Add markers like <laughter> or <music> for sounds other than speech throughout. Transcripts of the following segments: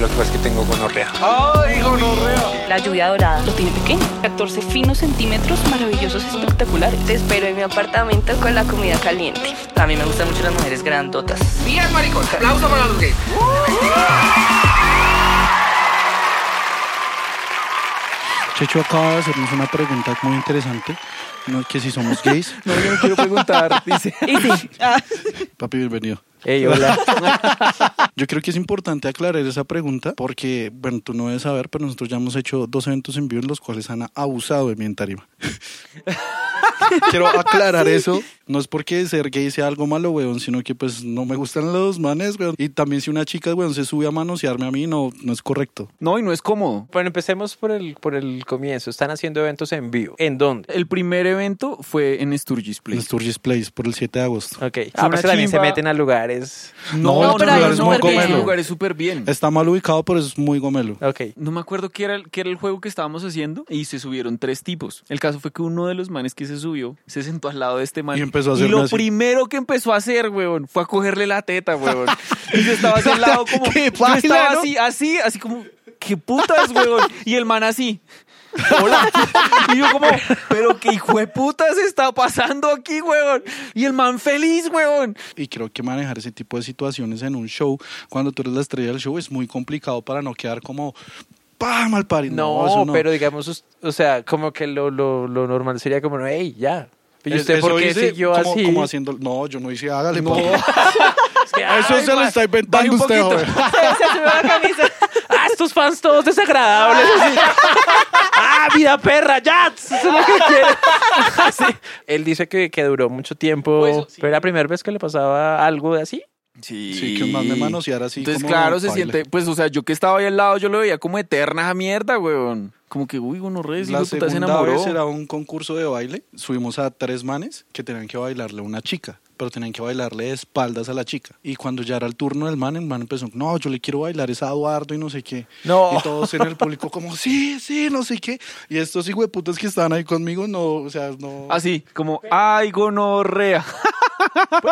Lo que pasa es que tengo gonorrea. ¡Ay, gonorrea! La lluvia dorada lo tiene pequeño. 14 finos centímetros maravillosos espectaculares. Te espero en mi apartamento con la comida caliente. A mí me gustan mucho las mujeres grandotas. Bien, maricón. Aplauso para los gays. Checho acaba de hacernos una pregunta muy interesante, ¿no? que si somos gays. <laughs> No, yo no quiero preguntar, dice. Papi, bienvenido. Ey, hola. <laughs> Yo creo que es importante aclarar esa pregunta porque, bueno, tú no debes saber, pero nosotros ya hemos hecho dos eventos en vivo en los cuales han abusado de mí en tarima. <laughs> Quiero aclarar eso. No es porque ser gay sea algo malo, weón, sino que pues no me gustan los manes, weón. Y también si una chica, weón, se sube a manosearme a mí, no, no es correcto. No, y no es cómodo. Bueno, empecemos por el, por el comienzo. Están haciendo eventos en vivo. ¿En dónde? El primer evento fue en Sturgis En Place. Sturgis Place por el 7 de agosto. Ok. Ah, también se meten a lugares. No, no, pero hay no, un no, lugar es súper bien. Está mal ubicado, pero es muy gomelo. Ok. No me acuerdo qué era, el- qué era el juego que estábamos haciendo y se subieron tres tipos. El caso fue que uno de los manes que se subió se sentó al lado de este man. Y empezó a Y hacerle lo así. primero que empezó a hacer, weón, fue a cogerle la teta, weón. y yo estaba así al lado <laughs> como... Qué yo estaba ¿no? así, así, así como... ¿Qué putas, weón? Y el man así... Hola. Y yo como, pero qué hijo de putas está pasando aquí, weón. Y el man feliz, weón. Y creo que manejar ese tipo de situaciones en un show, cuando tú eres la estrella del show, es muy complicado para no quedar como, ¡pam! al pari. No, eso no. pero digamos, o sea, como que lo, lo, lo normal sería como, hey, ya. ¿Y usted por qué siguió como, así? como haciendo, no, yo no hice, hágale, No. papi. <laughs> Es que, Eso ay, se lo está inventando un usted, joven. <laughs> se subió la camisa. Ah, estos fans todos desagradables. <laughs> ah, vida perra, ya. Eso es lo que quiere. Sí. Él dice que, que duró mucho tiempo. Pues, sí. Pero era la primera vez que le pasaba algo de así. Sí. Sí, que un man me manoseara así Entonces, como claro, se siente, pues, o sea, yo que estaba ahí al lado, yo lo veía como eterna esa mierda, weón. Como que, uy, uno re, La puta se segunda enamoró. vez era un concurso de baile. Subimos a tres manes que tenían que bailarle a una chica, pero tenían que bailarle de espaldas a la chica. Y cuando ya era el turno del man, el man empezó, no, yo le quiero bailar es a Eduardo y no sé qué. No. Y todos en el público como, sí, sí, no sé qué. Y estos hijueputas que estaban ahí conmigo, no, o sea, no... Así, como, ay, gonorrea. <laughs>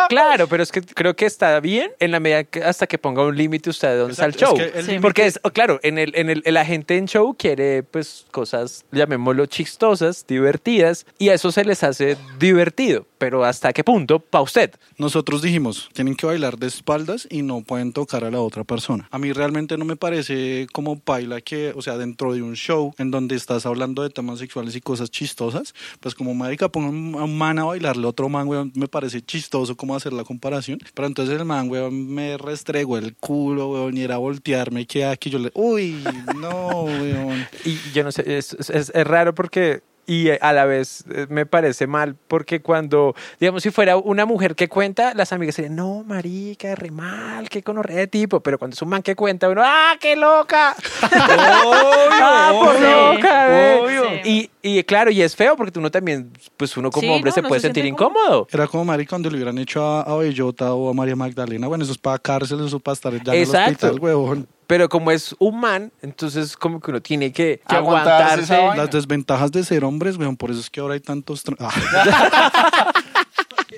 Claro, pero es que creo que está bien en la medida que hasta que ponga un límite usted de dónde está el show. es que el Sí. límite- Porque es, oh, claro, en el, en el, la gente en show quiere pues cosas, llamémoslo chistosas, divertidas, y a eso se les hace divertido. Pero ¿hasta qué punto? Para usted. Nosotros dijimos, tienen que bailar de espaldas y no pueden tocar a la otra persona. A mí realmente no me parece como baila que, o sea, dentro de un show en donde estás hablando de temas sexuales y cosas chistosas, pues como marica, pongo un- a un man a bailarle a otro man, weón, me parece chistoso como hacer la comparación. Pero entonces el man, weón, me restregó el culo, weón, y era voltearme, que aquí yo le, uy, no, weón. <laughs> Y yo no sé, es- es- es raro porque... Y a la vez eh, me parece mal porque cuando, digamos, si fuera una mujer que cuenta, las amigas serían, no, marica, re mal, qué conorrea de tipo. Pero cuando es un man que cuenta, uno, ¡ah, qué loca! <laughs> ¡Ah, por obvio. loca! ve". Obvio. Y, y claro, y es feo porque uno también, pues uno como Sí, hombre no, se no puede se sentir incómodo. Era como marica cuando le hubieran hecho a, a Bellota o a María Magdalena, bueno, eso es para cárcel, eso es para estar ya en el Exacto. hospital, weón. Pero como es un man, entonces como que uno tiene que, Que aguantarse. Las desventajas de ser hombres, weón, por eso es que ahora hay tantos... Ah. <laughs>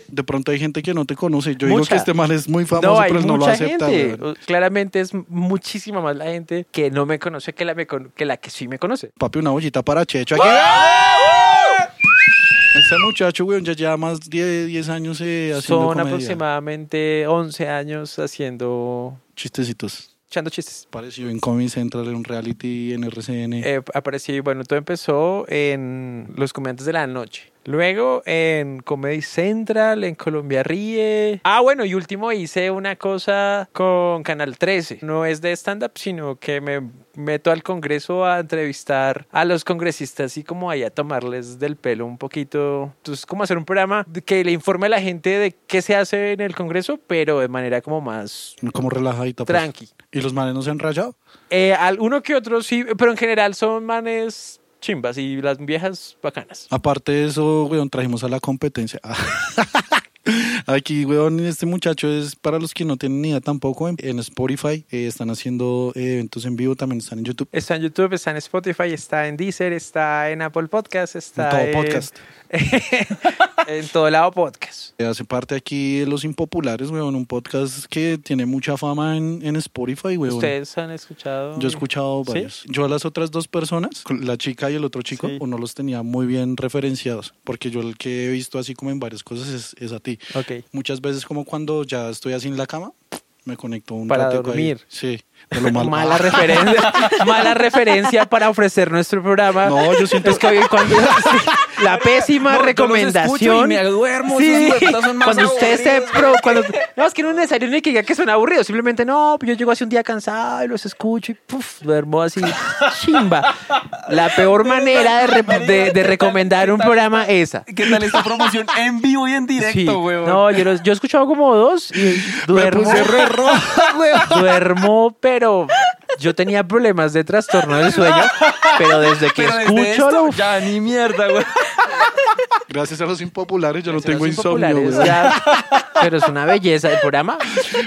De pronto hay gente que no te conoce. Yo digo que este man es muy famoso, No, pero él no lo acepta. gente. Claramente es muchísima más la gente que no me conoce que la, me con- que, la que sí me conoce. Papi, una bollita para Checho. Aquí. Este muchacho, weón, ya lleva más de 10 años eh, haciendo Son comedia. aproximadamente 11 años haciendo, Chistecitos. Echando chistes. Apareció en Comedy Central, en un reality, en RCN. Eh, aparecí, bueno, todo empezó en Los Comediantes de la Noche. Luego en Comedy Central, en Colombia Ríe. Ah, bueno, y último hice una cosa con Canal 13. No es de stand-up, sino que me meto al Congreso a entrevistar a los congresistas y como ahí a tomarles del pelo un poquito. Entonces, como hacer un programa que le informe a la gente de qué se hace en el Congreso, pero de manera como más como relajadita. pues. tranqui. ¿Y los manes no se han rayado? Eh, alguno que otro sí, pero en general son manes chimbas y las viejas bacanas. Aparte de eso, weón, trajimos a la competencia. <laughs> Aquí, weón, este muchacho es para los que no tienen ni idea tampoco. En, en Spotify eh, están haciendo eh, eventos en vivo, también están en YouTube. Está en YouTube, está en Spotify, está en Deezer, está en Apple Podcast, está En todo podcast. en <laughs> todo lado podcast. Hace parte aquí de Los Impopulares, weón, un podcast que tiene mucha fama en, en Spotify, weón. ¿Ustedes han escuchado? Yo he escuchado ¿Sí? varios. Yo a las otras dos personas, la chica y el otro chico, Sí. uno los tenía muy bien referenciados, porque yo el que he visto así como en varias cosas es, es a ti. Ok. Muchas veces como cuando ya estoy así en la cama, me conecto un Para ahí. dormir. Sí, mal. Mala referencia, <laughs> mala referencia para ofrecer nuestro programa. No, yo siento Es que cuando <laughs> la pésima No, yo los escucho recomendación. y me duermo, Sí, son más cuando usted se pro, cuando no es que no es necesario ni que diga que son aburridos, simplemente no, pues yo llego así un día cansado y los escucho y puf, duermo así <laughs> chimba. La peor manera de, re- de- de recomendar un programa esa. ¿Qué tal esta promoción en vivo y en directo, Sí. weón? No, yo, los- yo he escuchado como dos y Me duermo. puse re roja, weón. duermo, pero yo tenía problemas de trastorno del sueño, pero desde que Pero desde escucho esto, lo ya ni mierda, weón. Gracias a los impopulares yo no tengo insomnio, ya. pero es una belleza el programa.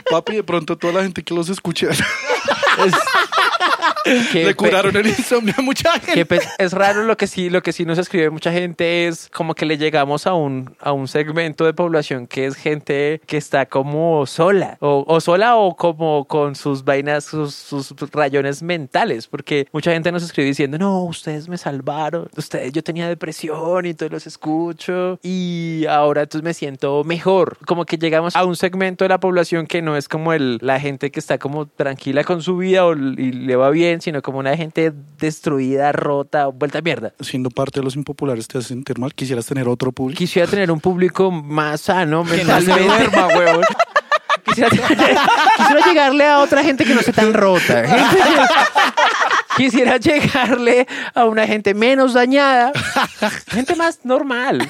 Papi, de pronto toda la gente que los escucha <laughs> Que le curaron el insomnio a mucha gente. es raro lo que sí lo que sí nos escribe mucha gente es como que le llegamos a un a un segmento de población que es gente que está como sola o, o sola o como con sus vainas sus, sus rayones mentales porque mucha gente nos escribe diciendo no ustedes me salvaron ustedes yo tenía depresión y entonces los escucho y ahora entonces me siento mejor como que llegamos a un segmento de la población que no es como el la gente que está como tranquila con su vida o, y le va bien sino como una gente destruida rota vuelta a mierda Siendo parte de los impopulares te hace sentir mal. Quisieras tener otro público. quisiera tener un público más sano Que no se mentalmente duerma, weón. <laughs> quisiera, quisiera llegarle a otra gente que no esté tan rota. Gente <laughs> que- quisiera llegarle a una gente menos dañada, gente más normal.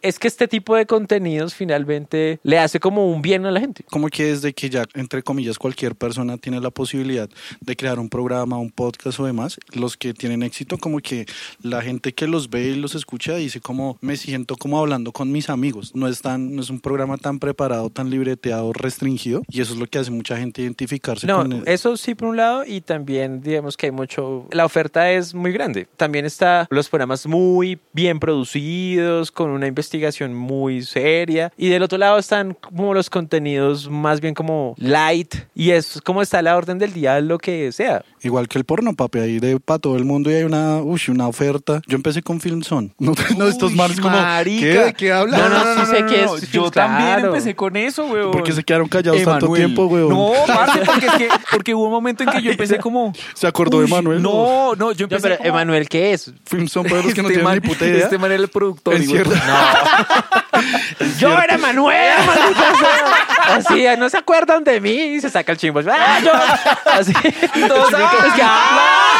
Es que este tipo de contenidos finalmente le hace como un bien a la gente. Como que desde que ya, entre comillas, cualquier persona tiene la posibilidad de crear un programa, un podcast o demás, los que tienen éxito, como que la gente que los ve y los escucha dice como me siento como hablando con mis amigos. No es, tan, no es un programa tan preparado, tan libreteado, restringido. Y eso es lo que hace mucha gente identificarse No, con eso sí por un lado y también digamos que hay mucho, la oferta es muy grande. También está los programas muy bien producidos, con una investigación muy seria y del otro lado están como los contenidos más bien como light y es como está la orden del día lo que sea. Igual que el porno, papi, ahí de para todo el mundo y hay una, uy, una oferta. Yo empecé con Filmson. <laughs> No, no estos Uy, manes como, marica. ¿qué? ¿De qué hablan? No, no, sí sé que es- Yo claro. también empecé con eso, weón. Porque se quedaron callados tanto tiempo, weón. No, <laughs> parce, porque, es que, porque hubo un momento en que yo empecé como... ¿Se acordó de Manuel? No, no, yo No, empecé pero como... Emanuel, ¿qué es? Filmson para los que no Este tienen man- ni puta idea. Este man era el productor. puta. <laughs> Yo era Manuel, maldita sea. Así, no se acuerdan de mí y se saca el chimbo. ¡Ah, yo! Así. <laughs> Todos, ¡ah! Es que, ¡ah!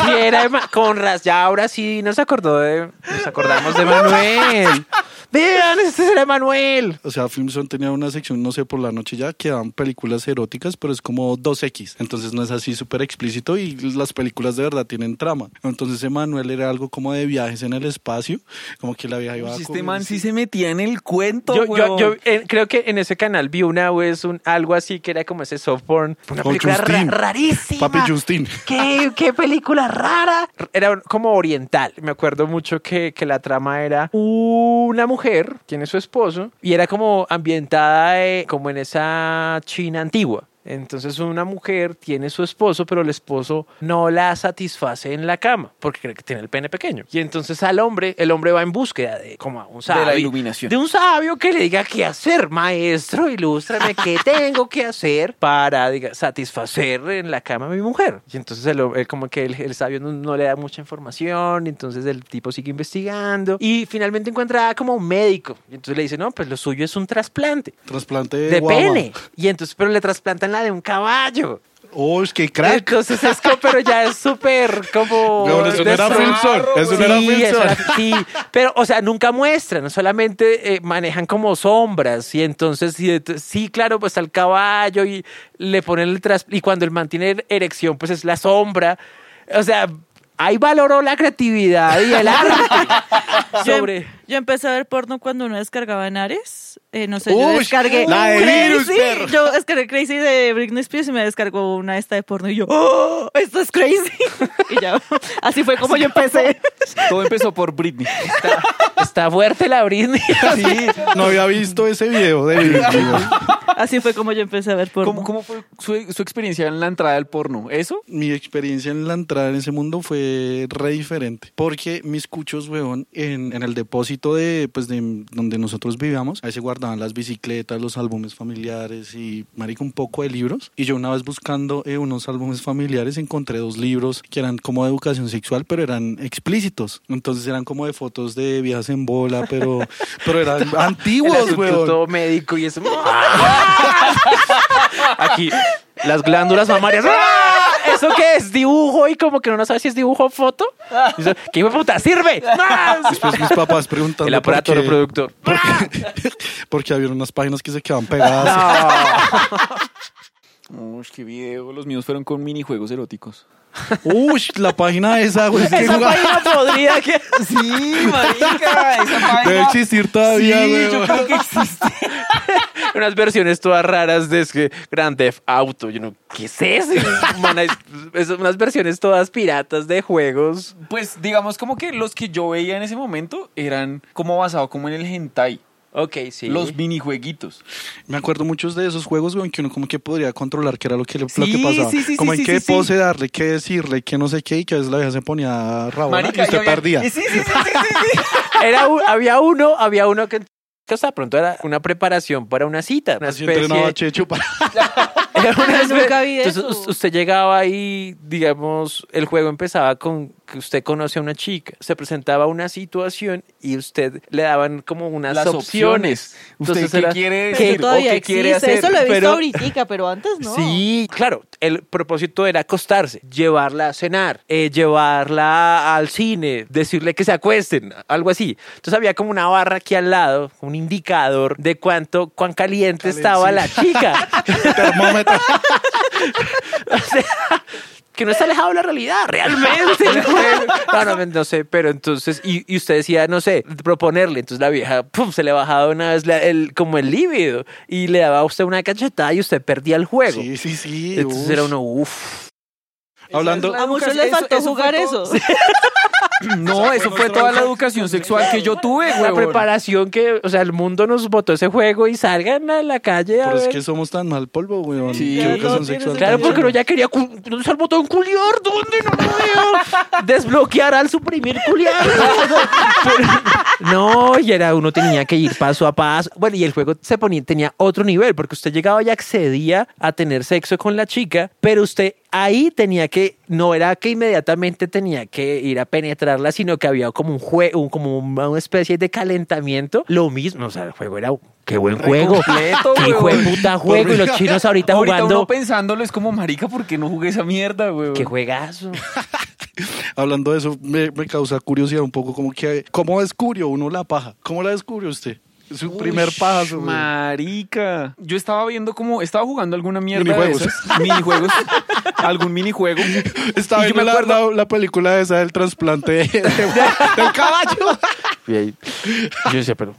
<laughs> Sí, era Ema- con ras. Ya ahora sí nos acordó de. Nos acordamos de Manuel. Vean, este era Manuel. O sea, Filmson tenía una sección, no sé, por la noche ya, que daban películas eróticas, pero es como 2X. Entonces no es así súper explícito y las películas de verdad tienen trama. Entonces Emanuel era algo como de viajes en el espacio, como que la vieja iba Uy, a... Este man sí se metía en el cuento, Yo, yo, weón. yo eh, creo que en ese canal vi una vez un, algo así que era como ese soft porn. Una Con película ra- Justin. rarísima. Papi Justin. ¿Qué, qué película rara. Era como oriental. Me acuerdo mucho que, que la trama era una mujer, tiene su esposo, y era como ambientada eh, como en esa China antigua. Entonces una mujer tiene su esposo, pero el esposo no la satisface en la cama porque cree que tiene el pene pequeño. Y entonces al hombre, el hombre va en búsqueda de como a un sabio. la iluminación. De un sabio que le diga qué hacer, maestro, ilústrame qué <laughs> tengo que hacer para diga, satisfacer en la cama a mi mujer. Y entonces el, como que el, el sabio no, no le da mucha información, y entonces el tipo sigue investigando y finalmente encuentra como un médico. Y entonces le dice, no, pues lo suyo es un trasplante Trasplante de, de pene. Y entonces, pero le trasplantan la de un caballo. Oh, es que crack. Entonces es como, pero ya es súper como... Weón, <laughs> eso no era. Filmson, eso no era era- sí, pero, o sea, nunca muestran, solamente eh, manejan como sombras y entonces, sí, ent- sí, claro, pues al caballo y le ponen el tras... Y cuando el man tiene erección, pues es la sombra. O sea, ahí valoró la creatividad y el arte. <laughs> sobre... Yo Yo empecé a ver porno cuando uno descargaba en Ares. Eh, no sé, yo Uy, descargué la de virus, Crazy. perro. Yo descargué Crazy de Britney Spears y me descargó una esta de porno y yo, ¡Oh, esto es crazy! <laughs> y ya, así fue como yo empecé. <laughs> Todo empezó por Britney. Está fuerte la Britney. <laughs> Sí. No había visto ese video de video. Así fue como yo empecé a ver porno. ¿Cómo, cómo fue su, su experiencia en la entrada del porno? ¿Eso? Mi experiencia en la entrada en ese mundo fue re diferente. Porque mis cuchos, weón, en, en el depósito de, pues, de donde nosotros vivíamos, ahí se guardaban las bicicletas, los álbumes familiares y, marico, un poco de libros. Y yo una vez buscando eh, unos álbumes familiares encontré dos libros que eran como de educación sexual, pero eran explícitos. Entonces eran como de fotos de viejas en bola, pero, <laughs> pero eran antiguos, weón. todo médico y eso. <laughs> Aquí, las glándulas mamarias. ¡Ah! <laughs> ¿Eso qué es? ¿Dibujo? Y como que no sabe si es dibujo o foto. Y eso, ¿Qué hijo de puta? ¡Sirve! Después mis papás preguntando El aparato por qué- reproductor. <laughs> Porque, porque había unas páginas que se quedaban pegadas. <laughs> Uy, qué video. Los míos fueron con minijuegos eróticos. Uy, la página esa, güey. es que Esa jugaba- página podría que... <laughs> Sí, marica. Esa página. Debe existir todavía, Sí, güey. yo creo que existe. <laughs> Unas versiones todas raras de es que Grand Theft Auto. Yo no, ¿qué es eso? Man, es- es unas versiones todas piratas de juegos. Pues digamos como que los que yo veía en ese momento eran como basados como en el hentai. Ok, sí. Los minijueguitos. Me acuerdo muchos de esos juegos, güey, que uno como que podría controlar qué era lo que, le, lo Sí, que pasaba. sí, sí, como sí, en sí, qué sí, pose darle, qué decirle, qué no sé qué, y que a veces la vieja se ponía rabona y usted y había- perdía. Sí, sí, sí, sí, sí, sí. <laughs> Era un- había uno, había uno que... que hasta pronto era una preparación para una cita. Una Así especie- entrenaba a Checho para... <laughs> <laughs> Era una nunca vi Entonces, eso. usted llegaba y, digamos, el juego empezaba con que usted conoce a una chica, se presentaba una situación y usted le daban como unas Las opciones. opciones. ¿Usted qué era- quiere decir? eso todavía ¿O qué quiere hacer? Eso lo he visto Pero- ahorita, pero antes no. Sí, claro. El propósito era acostarse, llevarla a cenar, eh, llevarla al cine, decirle que se acuesten, algo así. Entonces había como una barra aquí al lado, un indicador de cuánto, cuán caliente Calen- estaba sí. la chica. <laughs> <laughs> O sea, que no está alejado de la realidad, realmente. <laughs> No, no, no sé, pero entonces, y, y usted decía, no sé, proponerle, entonces la vieja, pum, se le bajaba una vez la- el, como el líbido y le daba a usted una cachetada y usted perdía el juego. Sí, sí, sí. Entonces uf. era uno, uff. Hablando... A muchos Eso- les eso- faltó eso jugar todo. eso. <laughs> <clears throat> No, eso fue toda la educación sexual que yo tuve, La güey. preparación que, o sea, el mundo nos botó ese juego y salgan a la calle a Pero es que somos tan mal polvo, güey. Sí, Qué ya educación no tienes sexual. Claro, tan porque uno ya quería. ¿Dónde está el botón culiar? ¿Dónde no lo veo? Desbloquear al suprimir culiar. <laughs> No, y era uno tenía que ir paso a paso. Bueno, y el juego se ponía, tenía otro nivel, porque usted llegaba y accedía a tener sexo con la chica, pero usted ahí tenía que, no era que inmediatamente tenía que ir a penetrarla, sino que había como un juego, como una especie de calentamiento. Lo mismo, o sea, el juego era. Qué buen juego. completo, Qué de puta juego. Y los chinos ahorita, Ahorita jugando. uno pensándolo es como, marica, ¿por qué no jugué esa mierda, güey? Qué juegazo. <laughs> Hablando de eso, me, me causa curiosidad un poco como que... ¿Cómo descubrió uno la paja? ¿Cómo la descubrió usted? Su primer pajazo, güey. Marica. Yo estaba viendo como, estaba jugando alguna mierda Minijuegos. de esas. Minijuegos. <laughs> algún minijuego. Estaba Y yo viendo me la, acuerdo- la, la película esa del trasplante de- de- <laughs> del caballo. Y ahí, yo decía, pero.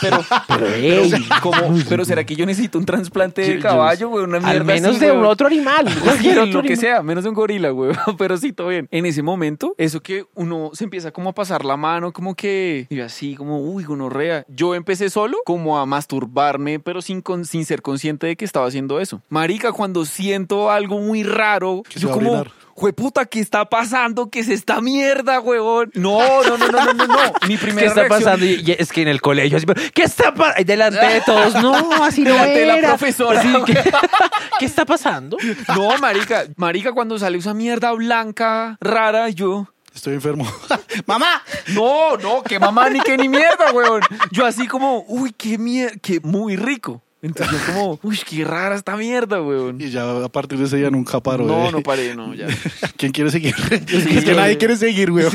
Pero, Pero, ey, como, pero ¿será que yo necesito un trasplante Yo- de yo- caballo, güey? Una mierda al menos así, de un otro animal. <laughs> Cualquier otro lo que animal. sea, menos de un gorila, güey. <laughs> Pero sí, todo bien. En ese momento, eso que uno se empieza como a pasar la mano, como que, y así, como, uy, gonorrea. Yo empecé solo como a masturbarme, pero sin, con- sin ser consciente de que estaba haciendo eso. Marica, cuando siento algo muy raro, yo a como... Jueputa, ¿qué está pasando? ¿Qué es esta mierda, huevón? No, no, no, no, no, no, no. Mi <laughs> primera ¿Qué está reacción- pasando? Y, y es que en el colegio, así, pero, ¿qué está pasando? Delante de todos, no, así no Delante de la era. profesora. Así que, <laughs> ¿Qué está pasando? No, marica, marica, cuando sale esa mierda blanca, rara, yo... Estoy enfermo. <laughs> ¡Mamá! No, no, que mamá ni que ni mierda, weón. Yo así como, uy, qué mierda, que muy rico. Entonces yo como, <laughs> uy, qué rara esta mierda, weón. Y ya a partir de ese día nunca paro. No, eh. no paré, no, ya. <laughs> ¿Quién quiere seguir? <laughs> es que nadie quiere seguir, güey.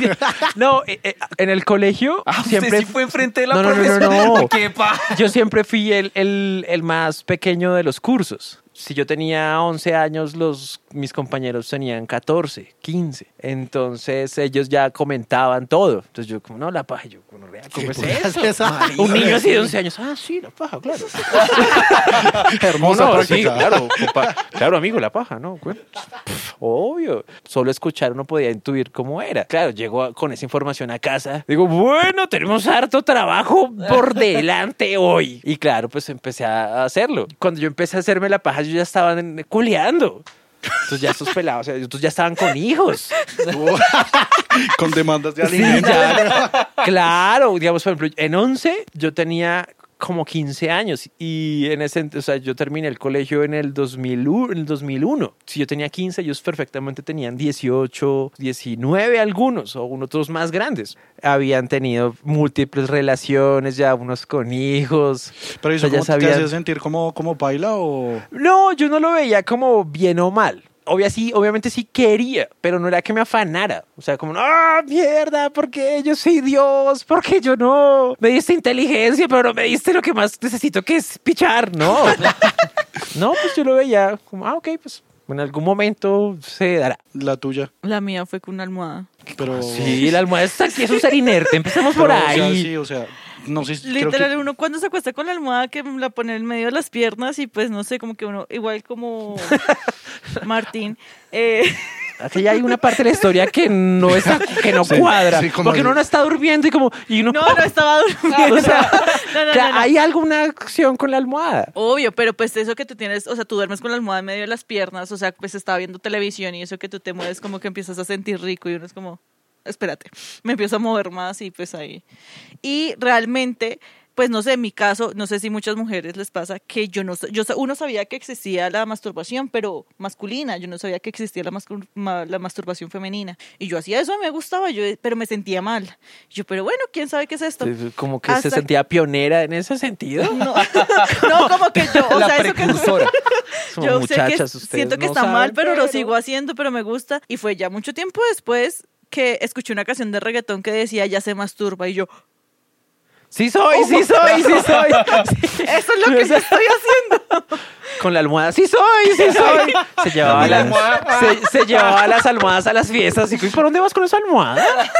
No, eh, eh, en el colegio Ah, siempre. usted sí fue enfrente de la No, no, no, no, profesora. no. ¿Qué pa? Yo siempre fui el, el, el más pequeño de los cursos. Si yo tenía 11 años, los, mis compañeros tenían 14, 15. Entonces ellos ya comentaban todo. Entonces yo como, no, la paja. Yo, ¿cómo es eso? Un niño así de 11 años. Ah, sí, la paja, claro. <laughs> Hermosa No, no, práctica. sí, claro, compa- claro, amigo, la paja, ¿no? Obvio. Solo escuchar uno podía intuir cómo era. Claro, llego a- con esa información a casa. Digo, bueno, tenemos harto trabajo por delante hoy. Y claro, pues empecé a hacerlo. Cuando yo empecé a hacerme la paja, yo ya estaba en- culeando. Entonces ya estos pelados, o sea, estos ya estaban con hijos. Con demandas de Sí, alimentos. ya. Claro, digamos, por ejemplo, en 11 yo tenía como 15 años y en ese, o sea, yo terminé el colegio en el 2001, en el 2001. Si yo tenía 15, ellos perfectamente tenían 18, 19 algunos o otros más grandes. Habían tenido múltiples relaciones, ya unos con hijos. Pero O eso sea, ya ¿cómo te sabían- hacía sentir como, como baila o...? No, yo no lo veía como bien o mal. Obvia, sí, obviamente sí quería, pero no era que me afanara. O sea, como, ¡ah, mierda! ¿Por qué yo soy Dios? ¿Por qué yo no? Me diste inteligencia, pero no me diste lo que más necesito, que es pichar. No. <laughs> no, pues yo lo veía como, ah, ok, pues en algún momento se dará. La tuya. La mía fue con una almohada. Pero... Sí, la almohada está aquí, es un ser inerte. Empezamos por pero, o sea, ahí. sí, o sea, no sé, creo Literal, que... uno cuando se acuesta con la almohada que la pone en medio de las piernas y pues no sé, como que uno, igual como <laughs> Martín, eh, <laughs> Aquí ya hay una parte de la historia que no está, que no Sí, cuadra. sí, porque uno no está durmiendo y como, y uno, no, no estaba durmiendo. <laughs> O sea, no, no, no. hay alguna acción con la almohada. Obvio, pero pues eso que tú tienes, o sea, tú duermes con la almohada en medio de las piernas, o sea, pues estaba viendo televisión y eso que tú te mueves como que empiezas a sentir rico y uno es como, espérate, me empiezo a mover más y pues ahí. Y realmente, pues no sé, en mi caso, no sé si muchas mujeres les pasa que yo no, yo uno sabía que existía la masturbación, pero masculina, yo no sabía que existía la, mascul- ma- la masturbación femenina. Y yo hacía eso, me gustaba, yo, pero me sentía mal. Yo, pero bueno, ¿quién sabe qué es esto? Como que se sentía pionera en ese sentido. No, <laughs> <laughs> no, como que yo, o la sea, eso que precursora. Como <laughs> yo muchachas, sé que siento que no está saben, mal, pero, lo pero- sigo haciendo, pero me gusta. Y fue ya mucho tiempo después que escuché una canción de reggaetón que decía ya se masturba y yo, Sí soy, sí soy, sí soy. <laughs> Sí. eso es lo que yo estoy haciendo. <laughs> Con la almohada, sí soy, sí <laughs> soy. Se llevaba, la las, almohada. se, se llevaba las almohadas a las fiestas. Y, ¿por dónde vas con esa almohada? <laughs>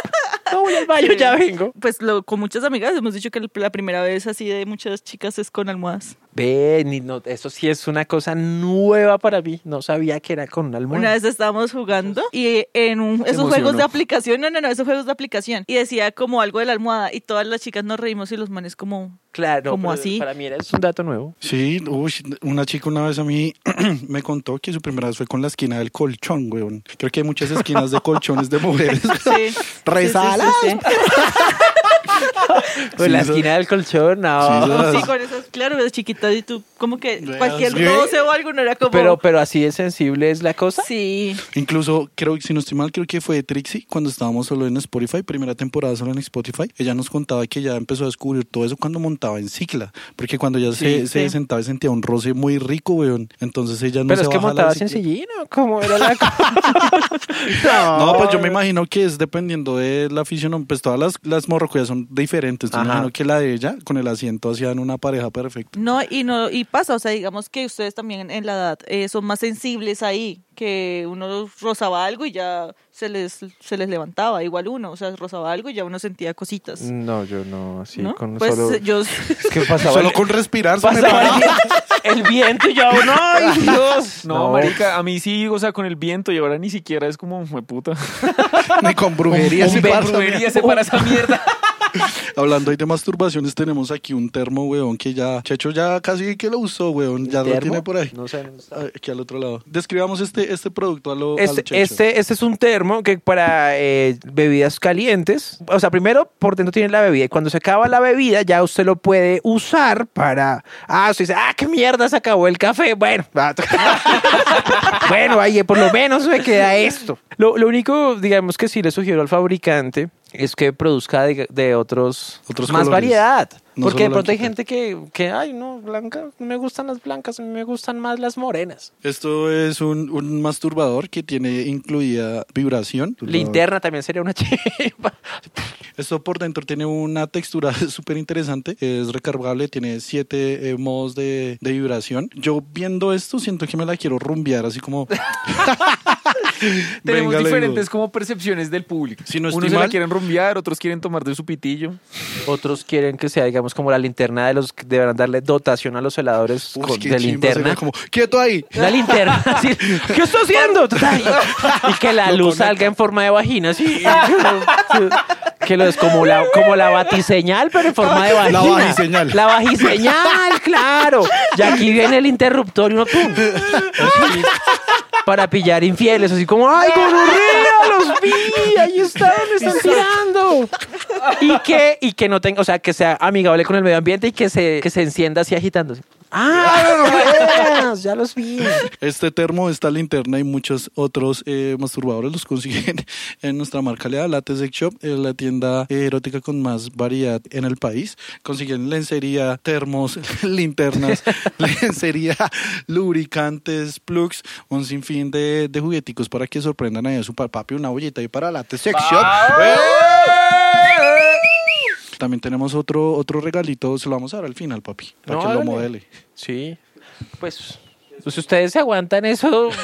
No, voy al baño, ya vengo. Pues lo, con muchas amigas hemos dicho que la primera vez así de muchas chicas es con almohadas. Ve, ni- no, eso sí es una cosa nueva para mí. No sabía que era con una almohada. Una vez estábamos jugando y en un, esos juegos de aplicación, no, no, no, esos juegos de aplicación. Y decía como algo de la almohada y todas las chicas nos reímos y los manes como, claro, como así. Para mí era es un dato nuevo. Sí, uy, una chica una vez a mí <clears throat> me contó que su primera vez fue con la esquina del colchón, weón. Creo que hay muchas esquinas de colchones de mujeres. <laughs> sí. <laughs> Resalas. Sí, sí, <laughs> <laughs> sí, Pues la eso- esquina del colchón, no. Sí, con esas, claro, es chiquitas y tú como que cualquier roce o algo no era como... Pero, pero así de sensible es la cosa. Sí, Incluso, creo que si no estoy mal, creo que fue Trixie cuando estábamos solo en Spotify, primera temporada solo en Spotify. Ella nos contaba que ya empezó a descubrir todo eso cuando montaba en cicla. Porque cuando ya se, Sí, se sí. sentaba y sentía un roce muy rico, weón. Entonces ella no pero se es que montaba sencillino. ¿Cómo era la cosa? <laughs> No, pues yo me imagino que es dependiendo de la afición, pues todas las, las morrocoyas son diferentes. Imagino que la de ella, con el asiento, hacían una pareja perfecta. no, y no, y pasa, o sea, digamos que ustedes también en la edad eh, son más sensibles ahí, que uno rozaba algo y ya se les, se les levantaba, igual uno, o sea, rozaba algo y ya uno sentía cositas. No, yo no, así ¿no? con pues solo... yo <laughs> <laughs> Es que pasaba Solo el- con respirar se me pasaba el, viento, el viento y yo, <laughs> no, ay, Dios. No, marica, a mí sí, o sea, con el viento y ahora ni siquiera es como, me puta. Ni con brujería Un- se pasa. Brujería se para esa mierda. <laughs> Hablando ahí de masturbaciones, tenemos aquí un termo, weón, que ya, Checho ya casi que lo usó, weón. Ya lo tiene por ahí. No sé. Ah, Aquí al otro lado. Describamos este, este producto a lo, a lo Este, Checho. este, este es un termo que para eh, bebidas calientes, o sea, primero por dentro tiene la bebida y cuando se acaba la bebida ya usted lo puede usar para, ah, usted dice, ah, qué mierda, se acabó el café, bueno, va. <laughs> <laughs> bueno, ahí por lo menos me queda esto. Lo, lo único, digamos que sí le sugiero al fabricante es que produzca de, de otros, Otros más colores. variedad. No Porque de pronto hay gente que, que, ay, no, blanca, no me gustan las blancas, a mí me gustan más las morenas. Esto es un, un masturbador que tiene incluida vibración. Linterna también sería una <laughs> chimba. Esto por dentro tiene una textura <laughs> súper interesante, es recargable, tiene siete eh, modos de, de vibración. Yo viendo esto siento que me la quiero rumbear, así como... <laughs> Tenemos Venga, diferentes como percepciones del público. Si no Unos se la mal- quieren rumbear, otros quieren tomar de su pitillo. Otros quieren que sea, digamos, como la linterna de los que deberán darle dotación a los heladores Uy, con- de linterna. como, ¡quieto ahí! Una linterna. <laughs> así, ¿Qué está haciendo? Y que la luz conecta. salga en forma de vagina, así. Que lo es como la, como la batiseñal, pero en forma de vagina. bajiseñal. La bajiseñal, claro. Y aquí viene el interruptor y uno pum. <laughs> Para pillar infieles, así como, ¡ay, gonorrea! ¡Los vi! ¡Ahí están! ¡Me están tirando! Y que, y que no tenga, o sea, que sea amigable con el medio ambiente y que se, que se encienda así agitándose. ¡Ah! <laughs> Ya los vi. Este termo, esta linterna y muchos otros eh, masturbadores los consiguen <laughs> en nuestra marca Lea, Latte Sex Shop, eh, la tienda erótica con más variedad en el país. Consiguen lencería, termos, <laughs> linternas, lencería, lubricantes, plugs, un sinfín de, de jugueticos para que sorprendan a su papi, una bollita y para Latte Sex Shop. También tenemos otro, otro regalito, se lo vamos a dar al final, papi, para No, que lo modele. Sí. Pues, pues ustedes se aguantan eso. <laughs>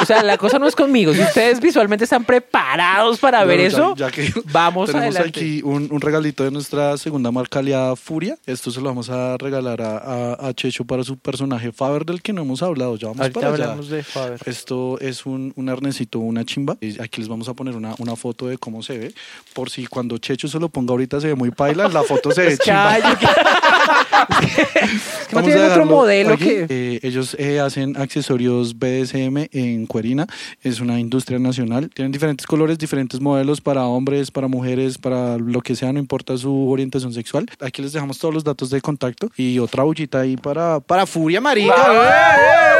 O sea, la cosa no es conmigo. Si ustedes visualmente están preparados para ver ya- eso, ya que vamos tenemos adelante. aquí un, un regalito de nuestra segunda marca aliada Furia. Esto se lo vamos a regalar a, a- a Checho para su personaje Faber del que no hemos hablado. Ya vamos Ahorita para allá. hablamos de Faber. Esto es un, un arnesito, una chimba. Y aquí les vamos a poner una, una foto de cómo se ve. Por si cuando Checho se lo ponga ahorita se ve muy paila, la foto se <laughs> ve Es chimba. que- <laughs> Es que no Vamos tienen a otro modelo aquí. que. Eh, ellos eh, hacen accesorios BDSM en Cuerina. Es una industria nacional. Tienen diferentes colores, diferentes modelos para hombres, para mujeres, para lo que sea, no importa su orientación sexual. Aquí les dejamos todos los datos de contacto y otra bullita ahí para, para Furia Marica.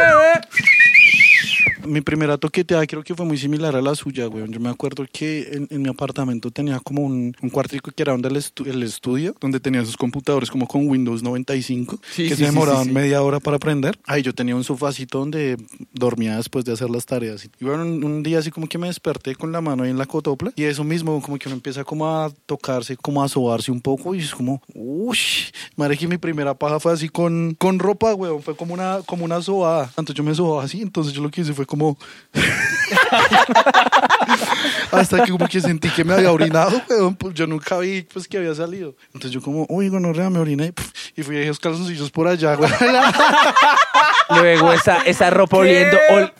Mi primera toqueteada creo que fue muy similar a la suya, güey. Yo me acuerdo que en, en mi apartamento tenía como un, un cuartico que era donde el, estu- el estudio, donde tenía sus computadores como con Windows 95, Sí, que sí, se demoraban sí, media hora para aprender. Ahí yo tenía un sofacito donde dormía después de hacer las tareas. Y bueno, un, un día así como que me desperté con la mano ahí en la cotopla y eso mismo como que uno empieza como a tocarse, como a sobarse un poco y es como, uff, madre que mi primera paja fue así con, con ropa, weón, fue como una, como una sobada. Entonces yo me sobaba así, entonces yo lo que hice fue como... <laughs> Hasta que como que sentí que me había orinado, weón, pues yo nunca vi pues que había salido. Entonces yo como, uy, gonorrea, me oriné y fui a esos calzoncillos por allá, weón. Luego esa, esa ropa oliendo, ol-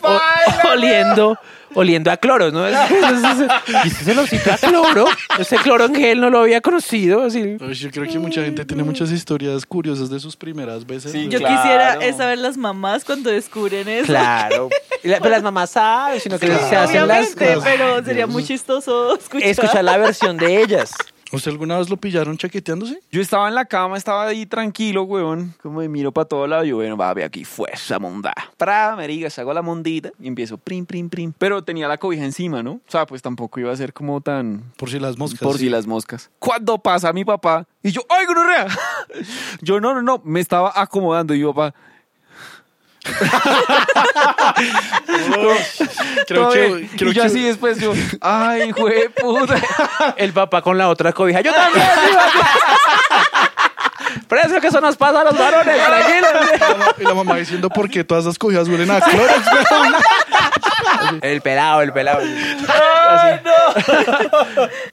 oliendo, oliendo a cloro, ¿no? <laughs> Y ese olorcito a cloro, ese cloro en gel no lo había conocido, así. Yo creo que mucha gente tiene muchas historias curiosas de sus primeras veces. Sí. Yo Claro. quisiera es saber las mamás cuando descubren eso. Claro. La- pero las mamás saben, sino que se hacen las pero sería muy chistoso escuchar. escuchar la versión de ellas. ¿Usted alguna vez lo pillaron chaqueteándose? Yo estaba en la cama, estaba ahí tranquilo, weón. Como me miro para todo lado. Yo, bueno, va, ve aquí fue esa monda. Pra, me digas, hago la mondita y empiezo prim, prim, prim. Pero tenía la cobija encima, ¿no? O sea, pues tampoco iba a ser como tan. Por si las moscas. Por sí. si las moscas. Cuando pasa mi papá y yo, ¡ay, gonorrea! <laughs> Yo, no, no, no, me estaba acomodando y mi papá. Creo que, creo y yo que- así después, yo, ¡ay, güey, puta! <laughs> El papá con la otra cobija. Yo también. Pero eso que eso nos pasa a los varones, <laughs> tranquilos. Y la mamá diciendo por qué todas esas cobijas huelen a clorox, weón. <laughs> <laughs> El pelado, el pelado. <laughs>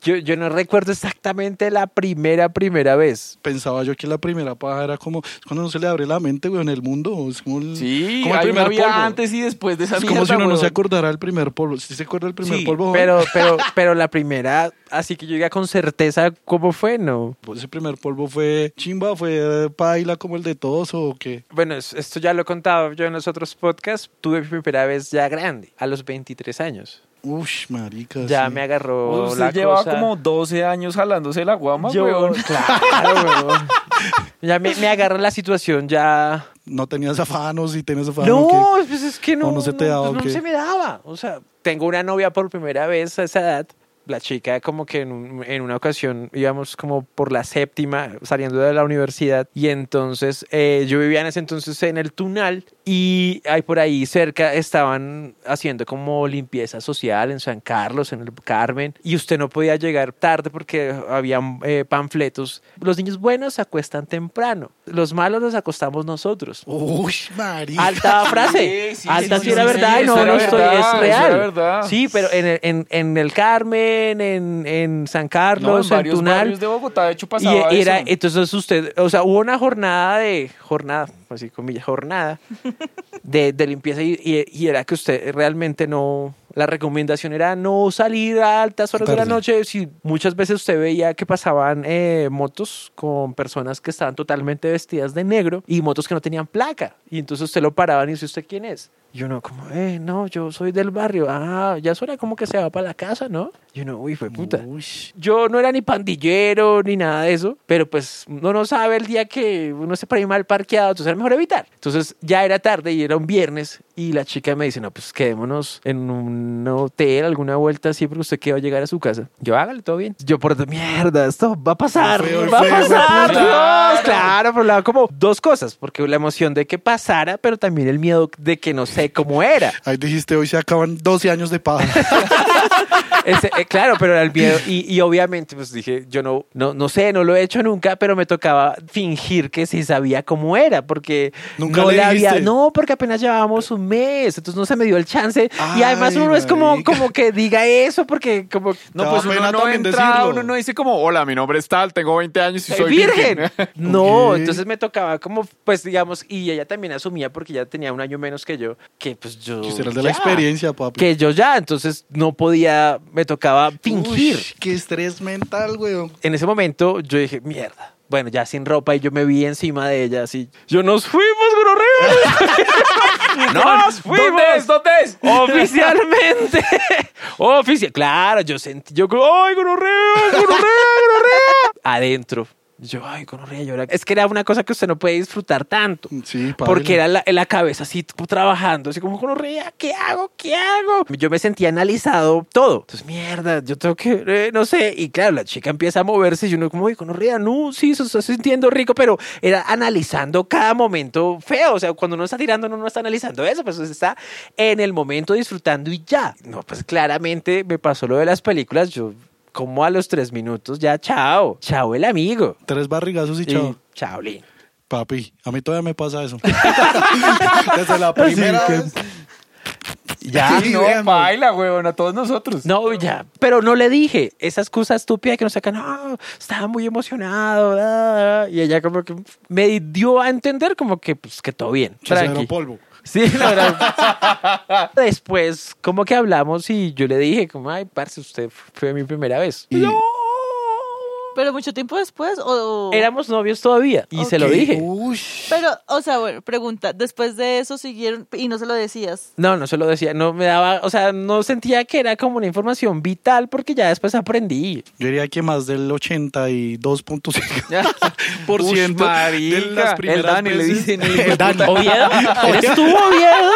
Yo, yo no recuerdo exactamente la primera, primera vez. Pensaba yo que la primera paja era como es cuando no se le abre la mente, weón, el mundo. Es como el, Sí, como el hay una primer vida polvo. antes y después de esa Es como si uno no se acordara del primer polvo. Si se acuerda del primer Sí, polvo, pero, <laughs> pero, pero la primera, así que yo diga con certeza cómo fue, no. ese primer polvo fue chimba, fue paila como el de todos o qué. Bueno, es- esto ya lo he contado yo en los otros podcasts. Tuve mi primera vez ya grande, a los 23 años. Ush, marica. Ya sí. me agarró Usted la lleva cosa. como 12 años jalándose la guama, Yo, weón. claro, <laughs> weón. Ya me, me agarra la situación ya... No tenías afanos y tenías afanos. No, pues es que no, ¿O no se te daba pues no qué? se me daba. O sea, tengo una novia por primera vez a esa edad la chica como que en, un- en una ocasión íbamos como por la séptima saliendo de la universidad y entonces eh, yo vivía en ese entonces en el Tunal y ahí por ahí cerca estaban haciendo como limpieza social en San Carlos, en el Carmen y usted no podía llegar tarde porque habían eh, panfletos. Los niños buenos se acuestan temprano, los malos los acostamos nosotros. Uy, María. Alta frase. Sí, sí, Alta sí, sí, era verdad y no, era no estoy, es real. era. Sí, pero en el, en, en el Carmen, en, en San No, Carlos, en en, varios Tunal. barrios de Bogotá, de hecho, Y pasaba era, eso. entonces usted, o sea, hubo una jornada de, jornada, así comillas, jornada de, de limpieza y, y- y era que usted realmente no, la recomendación era no salir a altas horas de la noche. Si muchas veces usted veía que pasaban eh, motos con personas que estaban totalmente vestidas de negro y motos que no tenían placa. Y entonces usted lo paraban y dice, ¿usted quién es? Y uno como, eh, no, yo soy del barrio. Ah, ya suena como que se va para la casa, ¿no? Y uno, uy, fue puta. Uy. Yo no era ni pandillero ni nada de eso, pero pues uno no sabe el día que uno se para ir mal parqueado, entonces era mejor evitar. Entonces ya era tarde y era un viernes y la chica me dice, no, pues quedémonos en un hotel, alguna vuelta así, porque usted que va a llegar a su casa. Yo hágale, todo bien. Yo por mierda, esto va a pasar, feo, va a feo, pasar, fue Dios, puta. claro, por un lado como dos cosas, porque la emoción de que pasara, pero también el miedo de que no sé cómo era. Ahí dijiste, hoy se acaban 12 años de paja. <laughs> Ese, eh, claro, pero era el miedo. Y, y obviamente, pues dije, yo no, no, no sé, no lo he hecho nunca, pero me tocaba fingir que sí sabía cómo era, porque Nunca no le había. No, porque apenas llevábamos un mes, entonces no se me dio el chance. y además uno es como, como que diga eso, porque como. No, pues uno no entra, decirlo. uno no dice como, hola, mi nombre es tal, tengo 20 años y "Soy soy virgen. virgen. <laughs> No, entonces me tocaba como, pues digamos, y ella también asumía porque ya tenía un año menos que yo, que pues yo. Que de la experiencia, papi. Que yo ya, entonces no podía, me tocaba fingir. Uy, qué estrés mental, weón. en ese momento yo dije, mierda. Bueno, ya sin ropa y yo me vi encima de ella así. Yo nos fuimos, gonorrea. <laughs> <laughs> nos fuimos. ¿Dónde es? ¿Dónde es? Oficialmente. <laughs> Oficial. Claro, yo sentí, yo ay, gonorrea, gonorrea, gonorrea. Adentro. Yo, ay, gonorrea, yo era... Es que era una cosa que usted no puede disfrutar tanto. Sí, papi. Porque era la, en la cabeza así trabajando, así como gonorrea, ¿qué hago? ¿Qué hago? Yo me sentía analizado todo. Entonces, mierda, yo tengo que, eh, no sé. Y claro, la chica empieza a moverse y uno como, oye, gonorrea, no, sí, se está sintiendo rico, pero era analizando cada momento feo. O sea, cuando uno está tirando, uno no está analizando eso, pues está en el momento disfrutando y ya. No, pues claramente me pasó lo de las películas, yo como a los tres minutos ya, chao, chao el amigo. Tres barrigazos y chao. Y chao, Lin. Papi, a mí todavía me pasa eso. <laughs> Desde la primera que- vez. Ya. Sí, no, baila, weón, a todos nosotros. No, ya, pero no le dije esa excusa estúpida que nos saca, no, estaba muy emocionado, ah, ah", y ella como que me dio a entender como que, pues, que todo bien, tranqui. polvo. Sí, no, era- <laughs> Después, como que hablamos y yo le dije, como, ay, parce, usted fue mi primera vez. Y- Pero mucho tiempo después, o... Éramos novios todavía y se lo dije. Uy. Pero, o sea, bueno, pregunta, después de eso siguieron y no se lo decías. No, no se lo decía, no me daba, o sea, no sentía que era como una información vital porque ya después aprendí. Yo diría que más del 82.5% por Ush, ciento de las el primeras Dani le veces- dicen, el El Dani. ¿Oviedo? ¿Eres tú, Oviedo?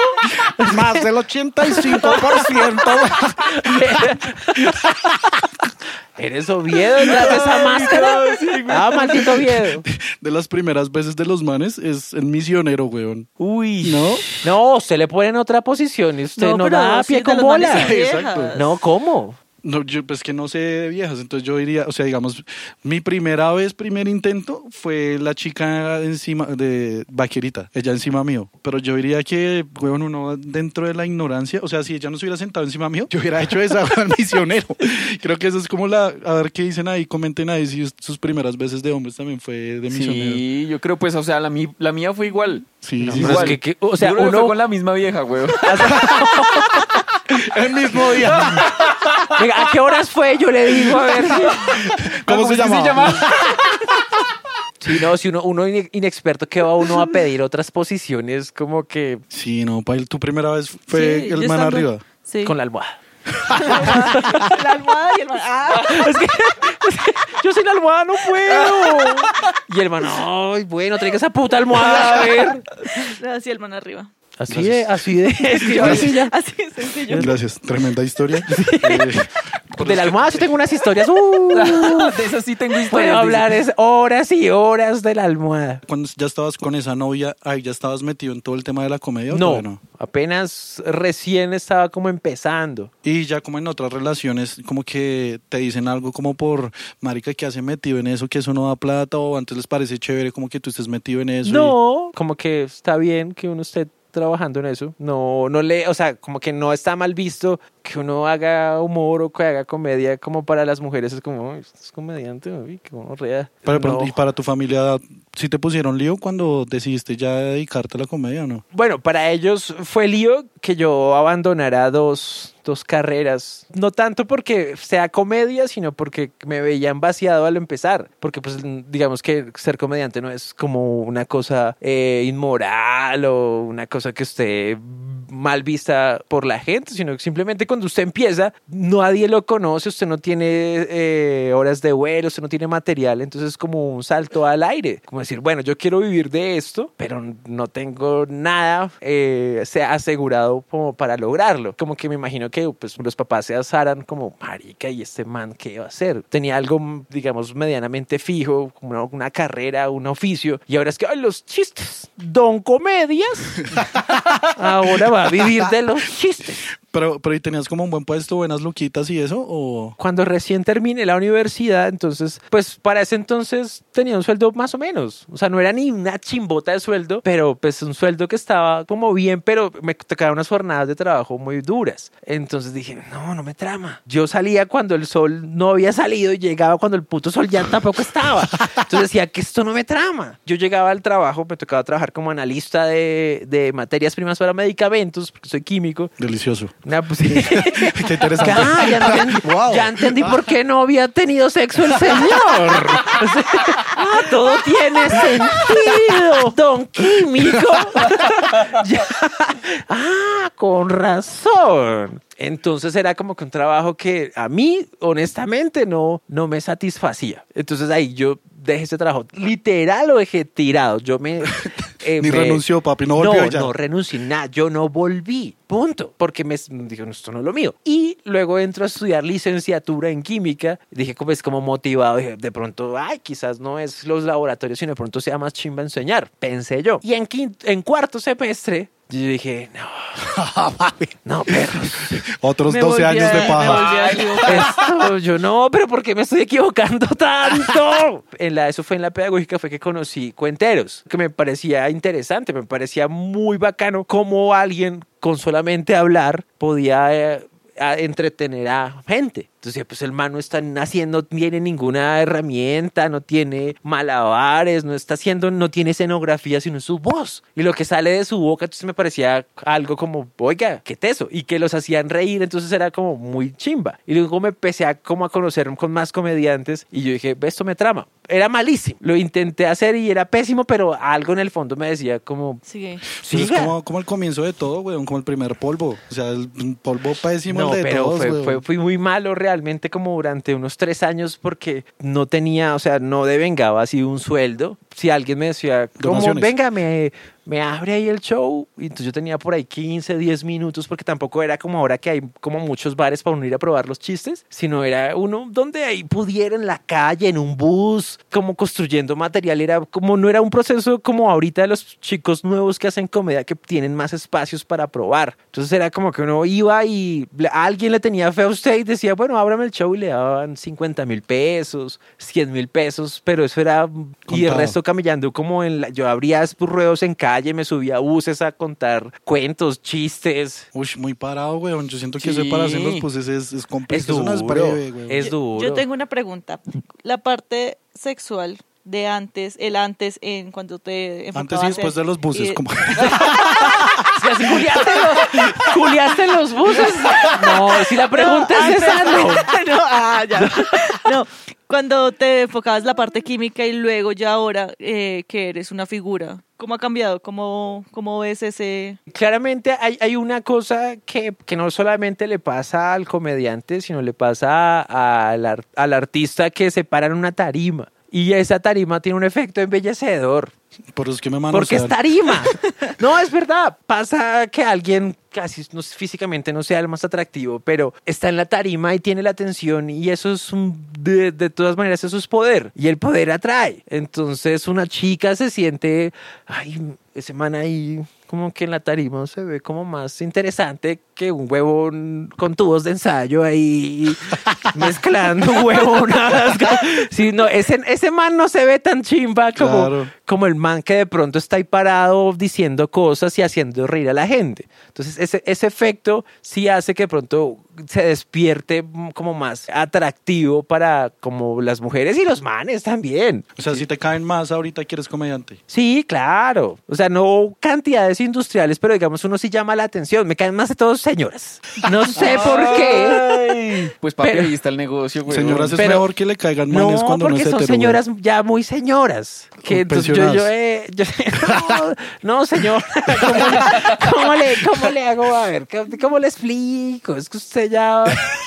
Más del 85%. <laughs> ¿Eres Oviedo <laughs> detrás de esa máscara? ah, maldito Oviedo. <laughs> de las primeras veces de los manes es el misionero, weón. Uy. ¿No? No, usted le pone en otra posición y usted no, pero da sí, pie de con bola. viejas. Exacto. No, ¿cómo? No, yo pues que no sé de viejas, entonces yo diría, o sea, digamos, mi primera vez, primer intento fue la chica encima de vaquerita, ella encima mío, pero yo diría que, weón, uno dentro de la ignorancia, o sea, si ella no se hubiera sentado encima mío, yo hubiera hecho esa al <laughs> misionero. Creo que eso es como la, a ver qué dicen ahí, comenten ahí si sus primeras veces de hombres también fue de misionero. Sí, yo creo, pues, o sea, la, mi- la mía fue igual. Sí, No, sí, es igual. que- que- o sea, uno- fue con la misma vieja, weón. <laughs> <laughs> el mismo día. Venga, ¿a qué horas fue? Yo le digo, a ver. ¿Cómo, se es que llama? Sí, no, si uno, uno ine- inexperto que va uno a pedir otras posiciones como que Sí, no, Pail, tu primera vez fue Sí, el man arriba. Sí. con la almohada. <laughs> la almohada y el man. Ah. Es que, es que yo sin almohada no puedo. Y el man, ay, bueno, traiga esa puta almohada, a ver. Así el man arriba. Así de, así de. es yo así <laughs> ya. Así de sencillo. Gracias, tremenda historia. Eh, De la almohada sí tengo unas historias. <laughs> ¡uh! de eso sí tengo historias. Puedo hablar es horas y horas de la almohada. Cuando ya estabas con esa novia, ahí ya estabas metido en todo el tema de la comedia. ¿o No, no? apenas recién estaba como empezando. Y ya como en otras relaciones, como que te dicen algo como por, marica, que hace metido en eso, que eso no da plata, o antes les parece chévere como que tú estés metido en eso. y- No, como que está bien que uno esté trabajando en eso. No, no le, o sea, como que no está mal visto que uno haga humor o que haga comedia como para las mujeres. Es como, "Ay, este es comediante, uy, qué gonorrea". Pero, pero, No. ¿Y para tu familia, sí te pusieron lío cuando decidiste ya dedicarte a la comedia o no? Bueno, para ellos fue lío que yo abandonara dos, dos carreras. No tanto porque sea comedia, sino porque me veían vaciado al empezar. Porque, pues, digamos que ser comediante no es como una cosa eh, inmoral o una cosa que esté mal vista por la gente, sino que simplemente cuando usted empieza, nadie lo conoce, usted no tiene eh, horas de vuelo, usted no tiene material, entonces es como un salto al aire. Como decir, bueno, yo quiero vivir de esto, pero no tengo nada eh, sea asegurado como para lograrlo. Como que me imagino que pues, los papás se asaran como, marica, ¿y este man qué va a hacer? Tenía algo, digamos, medianamente fijo, como una, carrera, un oficio, y ahora es que, ay, los chistes, don comedias, <laughs> ahora a vivir de los chistes. Pero, pero ¿y tenías como un buen puesto, buenas luquitas y eso? ¿O Cuando recién terminé la universidad, entonces, pues para ese entonces tenía un sueldo más o menos. O sea, no era ni una chimbota de sueldo, pero pues un sueldo que estaba como bien, pero me tocaban unas jornadas de trabajo muy duras. Entonces dije, no, no me trama. Yo salía cuando el sol no había salido y llegaba cuando el puto sol ya tampoco estaba. Entonces decía que esto no me trama. Yo llegaba al trabajo, me tocaba trabajar como analista de, de materias primas para medicamentos, porque soy químico. delicioso? Nah, pues, sí. <laughs> Qué interesante. Ah, ya, entendí, Wow. ya entendí por qué no había tenido sexo el señor. Ah, todo tiene sentido, don químico. <laughs> Ya. Ah, con razón. Entonces era como que un trabajo que a mí, honestamente, no, no me satisfacía. Entonces ahí yo dejé ese trabajo. Literal lo dejé tirado. Yo me... <laughs> eh, Ni me- renunció, papi, no volvió no, ya. No, renuncié, nada, yo no volví, punto, porque me dije, no, esto no es lo mío. Y luego entro a estudiar licenciatura en química, dije, como es como motivado, dije, de pronto, ay, quizás no es los laboratorios, sino de pronto sea más chimba enseñar, pensé yo. Y en, quin- en cuarto semestre, yo dije, no, <laughs> no, perros. Otros Me 12 volví a- años de paja. Esto, yo no, pero ¿por qué me estoy equivocando tanto? En la, eso fue en la pedagógica, fue que conocí cuenteros, que me parecía interesante, me parecía muy bacano cómo alguien con solamente hablar podía eh, a- entretener a gente. Entonces, pues el man no está haciendo, no tiene ninguna herramienta, no tiene malabares, no está haciendo, no tiene escenografía, sino su voz. Y lo que sale de su boca, entonces me parecía algo como, oiga, qué teso. Y que los hacían reír, entonces era como muy chimba. Y luego me empecé a, como a conocer con más comediantes y yo dije, "Ve, esto me trama. Era malísimo. Lo intenté hacer y era pésimo, pero algo en el fondo me decía como, Sigue. Pues es como, como el comienzo de todo, weón, como el primer polvo. O sea, el polvo pésimo No, el de pero todos, fue, fue- fui muy malo realmente como durante unos tres años porque no tenía, o sea, no devengaba así un sueldo. Si alguien me decía, como, venga, me, me abre ahí el show, y entonces yo tenía por ahí 15, 10 minutos porque tampoco era como ahora que hay como muchos bares para uno ir a probar los chistes, sino era uno donde ahí pudiera en la calle, en un bus, como construyendo material, era como no era un proceso como ahorita de los chicos nuevos que hacen comedia que tienen más espacios para probar. Entonces era como que uno iba y a alguien le tenía fe a usted y decía, bueno, ábrame el show y le daban 50 mil pesos, 100 mil pesos, pero eso era... Y el resto caminando como en la... Yo abría ruedos en calle, me subía a buses a contar cuentos, chistes. Uy, muy parado, weón. Yo siento que Sí. ese para hacer los buses es, es complejo. Es no es duro, breve, weón. es Yo- duro. Yo tengo una pregunta. La parte sexual de antes, el antes en cuando te Antes y después en- de los buses, y- como... <laughs> <laughs> Juliaste los, juliaste en los buses. No, si la pregunta es esa, no. <laughs> no, ah, ya. No, cuando te enfocabas la parte química y luego ya ahora eh, que eres una figura, ¿cómo ha cambiado? ¿Cómo, cómo ves ese...? Claramente hay, hay una cosa que, que no solamente le pasa al comediante, sino le pasa a- al, ar- al artista que se para en una tarima. Y esa tarima tiene un efecto embellecedor. Por eso es que me Porque es manosean. tarima. <laughs> No, es verdad. Pasa que alguien casi no, físicamente no sea el más atractivo, pero está en la tarima y tiene la atención y eso es un, de, de todas maneras, eso es poder. Y el poder atrae. Entonces una chica se siente, ay, ese man ahí como que en la tarima se ve como más interesante que un huevón con tubos de ensayo ahí <laughs> mezclando huevonadas. <laughs> Sí, no, ese, ese man no se ve tan chimba como, Claro. Como el man que de pronto está ahí parado diciendo cosas y haciendo reír a la gente. Entonces, ese, ese efecto sí hace que de pronto se despierte como más atractivo para como las mujeres y los manes también. O sea, si te caen más ahorita que eres comediante. Sí, claro. O sea, no cantidades industriales, pero digamos uno sí llama la atención. Me caen más de todos señoras. No sé <laughs> por qué. Pues papi, Pero- ahí está el negocio, güey. Señoras, es pero- mejor que le caigan manes No, cuando no porque es son hetero, señoras güey. ya muy señoras. Que entonces yo, yo, eh, yo- no, <laughs> no, señor. <laughs> ¿Cómo, le- cómo le, ¿Cómo le hago? A ver, ¿cómo- ¿cómo le explico? Es que usted ya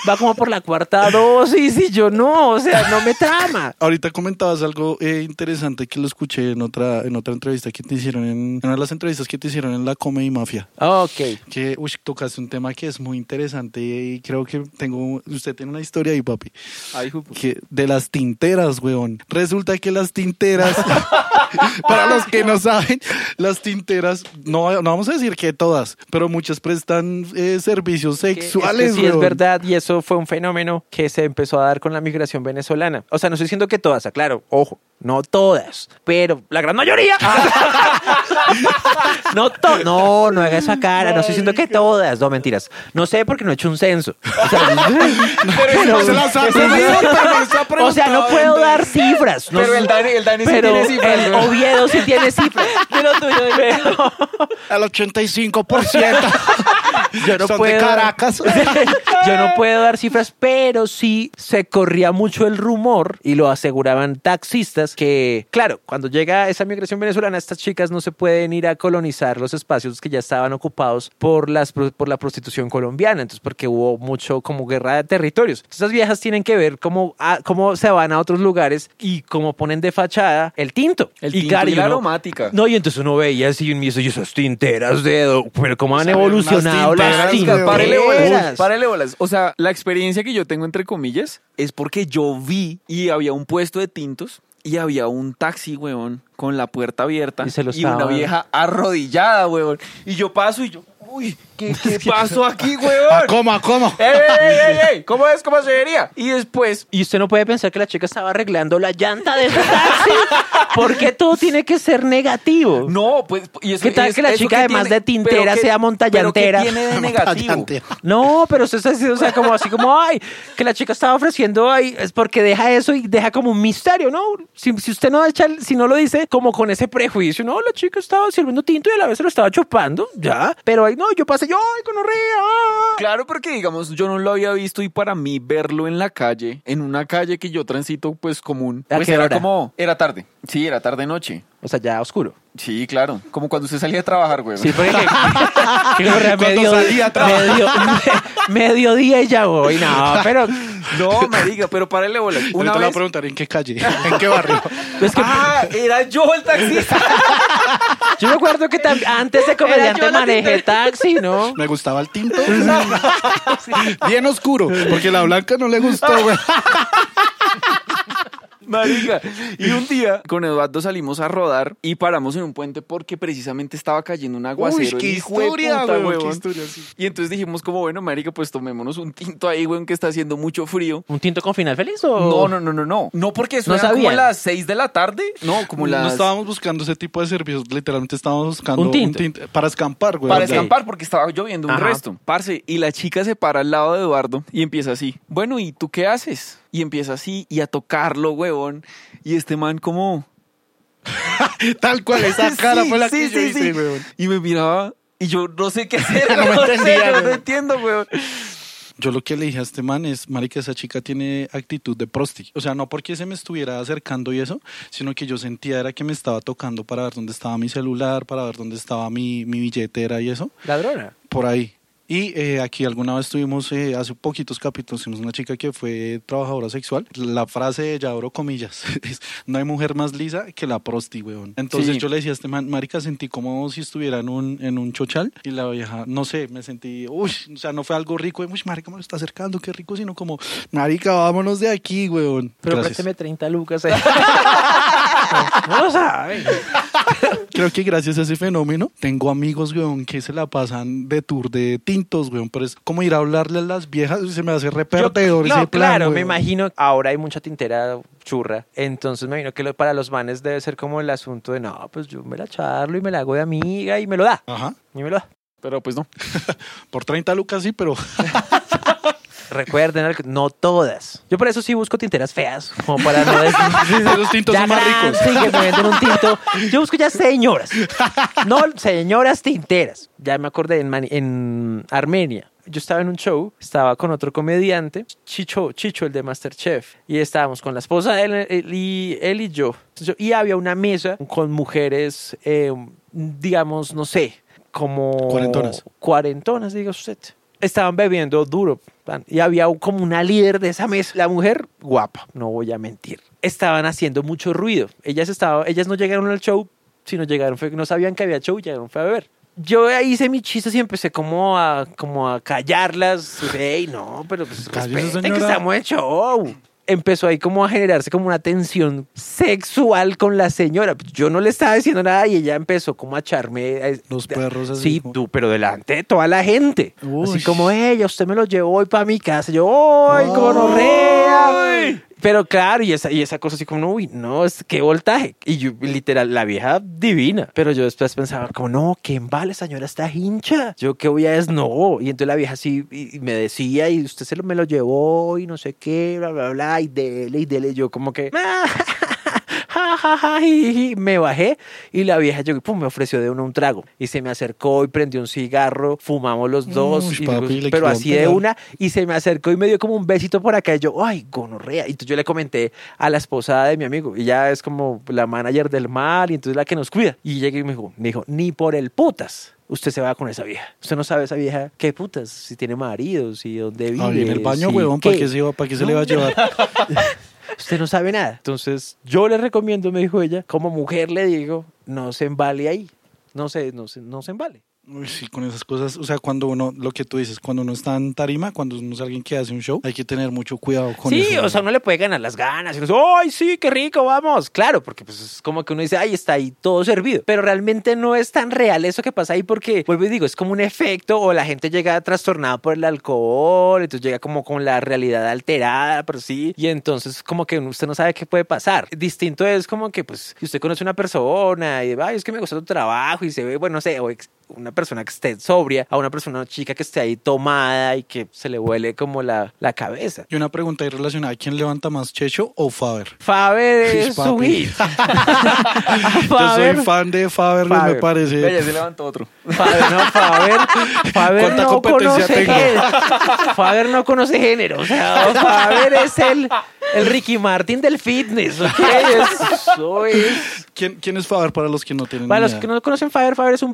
va como por la cuarta dosis y yo no, o sea, no me trama. Ahorita comentabas algo eh, interesante que lo escuché en otra, en otra entrevista que te hicieron, en, en una de las entrevistas que te hicieron en la Comedy Mafia. Ok. Que uy, tocaste un tema que es muy interesante y creo que tengo, usted tiene una historia ahí, papi. Ay. Que de las tinteras, weón. Resulta que las tinteras, <laughs> para los que no saben, las tinteras, no, no vamos a decir que todas, pero muchas prestan eh, servicios es que sexuales, sí, es verdad, y eso fue un fenómeno que se empezó a dar con la migración venezolana. O sea, no estoy diciendo que todas, aclaro, ojo, no todas, pero la gran mayoría. <laughs> no, to- no, no haga esa cara, no estoy diciendo que todas, no mentiras. No sé porque no he hecho un censo. O sea, <laughs> Pero se las ha pedido, o sea, no puedo dar cifras. no Pero el Dani- el Dani sí pero tiene cifras, El. Oviedo sí tiene cifras. <laughs> Pero tuyo, Al 85%. yo no Son de puedo Caracas. Yo no puedo dar cifras, pero sí se corría mucho el rumor y lo aseguraban taxistas que, claro, cuando llega esa migración venezolana, estas chicas no se pueden ir a colonizar los espacios que ya estaban ocupados por las por la prostitución colombiana, entonces porque hubo mucho como guerra de territorios. Estas viejas tienen que ver cómo a- cómo se van a otros lugares y cómo ponen de fachada el tinto. El y tinto claro, y la uno- aromática. No, y entonces uno veía así y esas tinteras de, pero cómo han evolucionado las tinteras. Párele bolas. O sea, la experiencia que yo tengo, entre comillas, es porque yo vi y había un puesto de tintos y había un taxi, weón, con la puerta abierta Y se y una vieja arrodillada, weón. Y yo paso y yo, uy, ¿qué, qué pasó aquí, ¿A weón? cómo, a cómo? ¡Ey, ey, ey, ey! ¿Cómo es? ¿Cómo se vería? Y después, Y usted no puede pensar que la chica estaba arreglando la llanta de su taxi. <laughs> Porque todo tiene que ser negativo. no, pues... Y eso, ¿Qué tal es- que la eso chica, además de tintera, que- sea montallantera? pero que tiene de <laughs> negativo? Montallantera. No, pero usted está diciendo, o sea, como así como, ay, que la chica estaba ofreciendo, ay, es porque deja eso y deja como un misterio, ¿no? Si, si usted no echa, el- si no lo dice como con ese prejuicio, no, la chica estaba sirviendo tinto y a la vez se lo estaba chupando, ya. Pero ahí no, yo pasé, yo, ay, con ah. Claro, porque digamos, yo no lo había visto y para mí verlo en la calle, en una calle que yo transito pues común, ¿A pues qué era hora? como, era tarde, sí, era tarde noche. O sea, ya oscuro. Sí, claro, como cuando usted salía a trabajar, güey. Sí, porque <laughs> medio, salía a trabajar. medio, <laughs> mediodía y ya voy, no, pero No, marica, pero párale bolas. Una Ahorita le voy a vez... preguntar en qué calle, en qué barrio. <laughs> es que Ah, era yo el taxista. Yo me acuerdo que antes de comediante manejé taxi, ¿no? Me gustaba el tinto. <laughs> Bien oscuro, porque la blanca no le gustó, güey. <laughs> Marica. Y un día con Eduardo salimos a rodar y paramos en un puente porque precisamente estaba cayendo un aguacero. Uy, qué historia, puta, güey. Qué historia, sí. Y entonces dijimos como, bueno, marica, pues tomémonos un tinto ahí, güey, que está haciendo mucho frío. ¿Un tinto con final feliz o...? No, no, no, no, no. No porque eso No era como las 6 de la tarde. No, como No las... estábamos buscando ese tipo de servicios, literalmente estábamos buscando Un tinto. para escampar, güey. Para escampar porque estaba lloviendo un resto. Parce, y la chica se para al lado de Eduardo y empieza así. Bueno, ¿y tú qué haces? Y empieza así y a tocarlo, huevón. Y este man como... <laughs> Tal cual, esa <laughs> cara Sí, fue la sí, que yo sí, hice. Y me miraba y yo no sé qué hacer. <laughs> No me no sé, entendía, no entiendo, weón. Yo lo que le dije a este man es, marica, esa chica tiene actitud de prosti. O sea, no porque se me estuviera acercando y eso, sino que yo sentía era que me estaba tocando para ver dónde estaba mi celular, para ver dónde estaba mi, mi billetera y eso. Ladrona. Por ahí. Y eh, aquí alguna vez tuvimos, eh, hace poquitos capítulos, tuvimos una chica que fue trabajadora sexual. La frase de ella, abro comillas, <laughs> es, no hay mujer más lisa que la prosti, weón. Entonces Sí. yo le decía a este man, marica, sentí como si estuviera en un, en un chochal. Y la vieja, no sé, me sentí, uy, o sea, no fue algo rico, uy, marica, me lo está acercando, qué rico, sino como, marica, vámonos de aquí, weón. Pero présteme 30 lucas. eh. <laughs> no lo sabe. Creo que gracias a ese fenómeno tengo amigos, weón, que se la pasan de tour de tintos, weón. Pero es como ir a hablarle a las viejas y se me hace re perdedor ese no, plan, claro, me imagino ahora hay mucha tintera churra, entonces me imagino que lo- para los manes debe ser como el asunto de no, pues yo me la charlo y me la hago de amiga y me lo da, Ajá. y me lo da. Pero pues no. <laughs> Por 30 lucas sí, pero <laughs> Recuerden, no todas. Yo por eso sí busco tinteras feas, como para no decir... <laughs> Esos tintos son más ricos. Sí, que me venden un tinto. Yo busco ya señoras. No, señoras tinteras. Ya me acordé en, Mani- en Armenia. Yo estaba en un show, estaba con otro comediante, Chicho, Chicho, el de Masterchef, y estábamos con la esposa de él, él y, él y yo. Y había una mesa con mujeres, eh, digamos, no sé, como... Cuarentonas. Cuarentonas, diga usted. Estaban bebiendo duro. Y había como una líder de esa mesa. La mujer, guapa, no voy a mentir. Estaban haciendo mucho ruido. Ellas, estaba, ellas no llegaron al show, sino llegaron, fue, no sabían que había show, llegaron fue a beber. Yo hice mis chistes y empecé como a, como a callarlas. Ey, no, pero pues respeten que estamos en show. Empezó ahí como a generarse como una tensión sexual con la señora. Yo no le estaba diciendo nada y ella empezó como a echarme... Los perros así Sí, tú, pero delante de toda la gente. Uy. Así como, ella, usted me lo llevó hoy para mi casa. Yo, ¡ay, Ay. gonorrea! Pero claro, y esa, y esa cosa así como, uy, no, es qué voltaje. Y yo, literal, la vieja divina. Pero yo después pensaba, como, no, qué embale, señora, está hincha. Yo qué voy a es no. Y entonces la vieja así y, me decía, y usted se lo, me lo llevó, y no sé qué, bla, bla, bla, y dele, y dele. Yo como que, ja, <laughs> me bajé y la vieja llegó y pum, me ofreció de uno un trago y se me acercó y prendió un cigarro, fumamos los dos, Uy, y papi, luego- le pero así de una y se me acercó y me dio como un besito por acá y yo, ay, gonorrea. Y entonces yo le comenté a la esposa de mi amigo y ella es como la manager del mal y entonces la que nos cuida. Y llegué y me dijo, me dijo, ni por el putas. Usted se va con esa vieja. Usted no sabe esa vieja qué putas, si tiene maridos, si dónde vive. Ahí en el baño, si huevón, ¿para qué. se, para qué se le va a llevar? <laughs> Usted no sabe nada. Entonces, yo le recomiendo, me dijo ella, como mujer le digo, no se embale ahí. No se, no se, no se embale. Uy, sí, con esas cosas, o sea, cuando uno, lo que tú dices, cuando uno está en tarima, cuando uno es alguien que hace un show, hay que tener mucho cuidado con sí, eso. o sea, uno le puede ganar las ganas. Y uno dice, ¡ay, sí, qué rico, vamos! Claro, porque pues es como que uno dice, ¡ay, está ahí todo servido! Pero realmente no es tan real eso que pasa ahí porque, vuelvo y digo, es como un efecto o la gente llega trastornada por el alcohol, entonces llega como con la realidad alterada, por sí, y entonces como que usted no sabe qué puede pasar. Distinto es como que, pues, si usted conoce a una persona y, ¡ay, es que me gusta tu trabajo! Y se ve, bueno, no sé, o ex- una persona que esté sobria, a una persona, una chica que esté ahí tomada y que se le huele como la, la cabeza. Y una pregunta ahí relacionada, ¿quién levanta más, Checho o Faber? Faber <laughs> es su hit. <laughs> <laughs> Yo Faber, soy fan de Faber, me Faber. parece. Vaya, se levantó otro. Faber, no, Faber, Faber ¿Cuánta no competencia conoce tengo? género. Faber no conoce género. O sea, Faber es el, el Ricky Martin del fitness. ¿ok? Eso es. ¿Quién, ¿Quién es Faber para los que no tienen Para los que no conocen Faber, Faber es un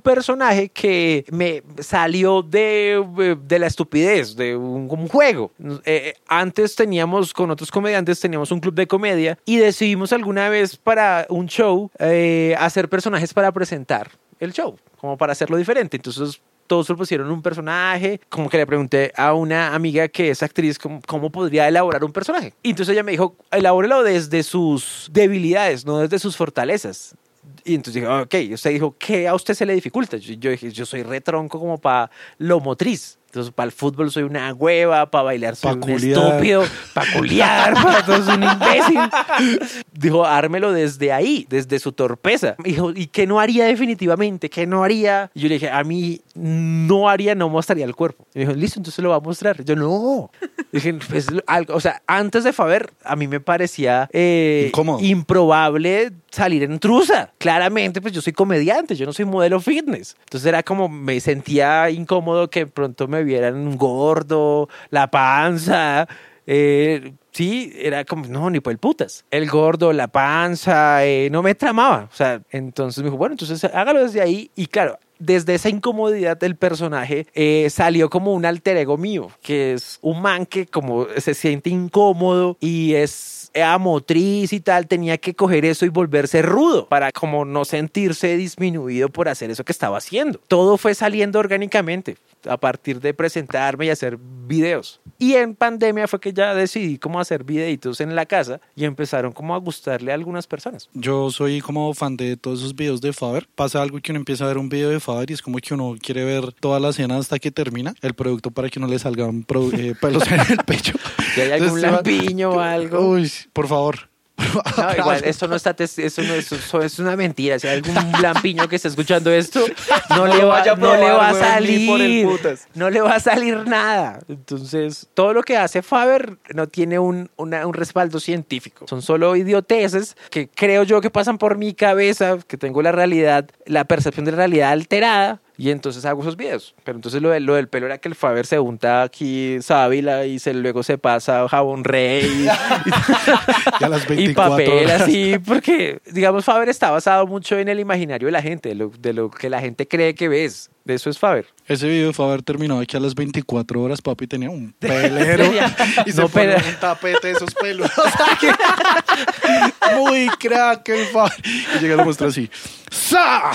que me salió de, de la estupidez, de un, un juego. Eh, antes teníamos, con otros comediantes, teníamos un club de comedia y decidimos alguna vez para un show eh, hacer personajes para presentar el show, como para hacerlo diferente. Entonces todos propusieron un personaje, como que le pregunté a una amiga que es actriz cómo, cómo podría elaborar un personaje. Y entonces ella me dijo, elabórelo desde sus debilidades, no desde sus fortalezas. Y entonces dije, ok, usted dijo, ¿qué a usted se le dificulta? Yo, yo dije, yo soy retronco como para lo motriz. Entonces, para el fútbol soy una hueva, para bailar soy Pa' un estúpido, para culiar, <laughs> para todo soy un imbécil. Dijo, ármelo desde ahí, desde su torpeza. Dijo, ¿y qué no haría definitivamente? ¿Qué no haría? Y yo le dije, a mí no haría, no mostraría el cuerpo. Y me dijo, listo, entonces lo va a mostrar. Yo, no. Dije, pues, algo, o sea, antes de Faber, a mí me parecía eh, improbable salir en trusa. Claramente, pues yo soy comediante, yo no soy modelo fitness. Entonces era como, me sentía incómodo que pronto me vieran gordo, la panza. eh, sí, era como, no, ni por el putas. El gordo, la panza, eh, no me tramaba. O sea, entonces me dijo, bueno, entonces hágalo desde ahí. Y claro, desde esa incomodidad del personaje eh, salió como un alter ego mío, que es un man que como se siente incómodo y es motriz y tal, tenía que coger eso y volverse rudo para como no sentirse disminuido por hacer eso que estaba haciendo. Todo fue saliendo orgánicamente a partir de presentarme y hacer videos. Y en pandemia fue que ya decidí cómo hacer videitos en la casa y empezaron como a gustarle a algunas personas. Yo soy como fan de todos esos videos de Faber. Pasa algo que uno empieza a ver un video de Faber y es como que uno quiere ver toda la escena hasta que termina el producto para que no le salgan eh, pelos en el pecho. <laughs> Si hay algún Entonces, lampiño o algo. Uy, por favor. <laughs> No, igual, esto no está, eso no es, eso es una mentira. Si hay algún <laughs> lampiño que está escuchando esto, no, le va, a no le va a salir. No le va a salir nada. Entonces, todo lo que hace Faber no tiene un, una- un respaldo científico. Son solo idioteces que creo yo que pasan por mi cabeza, que tengo la realidad, la percepción de la realidad alterada. Y entonces hago esos videos. Pero entonces lo, del- lo del pelo era que el Faber se unta aquí sábila y se, luego se pasa jabón rey. Y <laughs> a las y 24 papel horas. así, porque digamos Faber está basado mucho en el imaginario de la gente, de lo, de lo que la gente cree que ves. De eso es Faber. Ese video de Faber terminó aquí a las 24 horas, papi tenía un pelero <laughs> y se No, un tapete de esos pelos. <laughs> Muy crack el Faber. Y llega y lo muestra así. ¡Sa!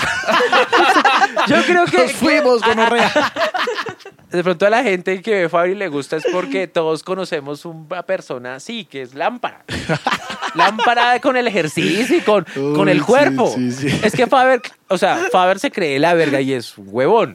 Yo creo que Nos fuimos, gonorrea. <laughs> de pronto a la gente que ve Faber y le gusta es porque todos conocemos una persona así, que es lámpara. lámpara con el ejercicio y con, Uy, con el sí, cuerpo. sí, sí. Es que Faber, o sea, Faber se cree la verga y es huevón.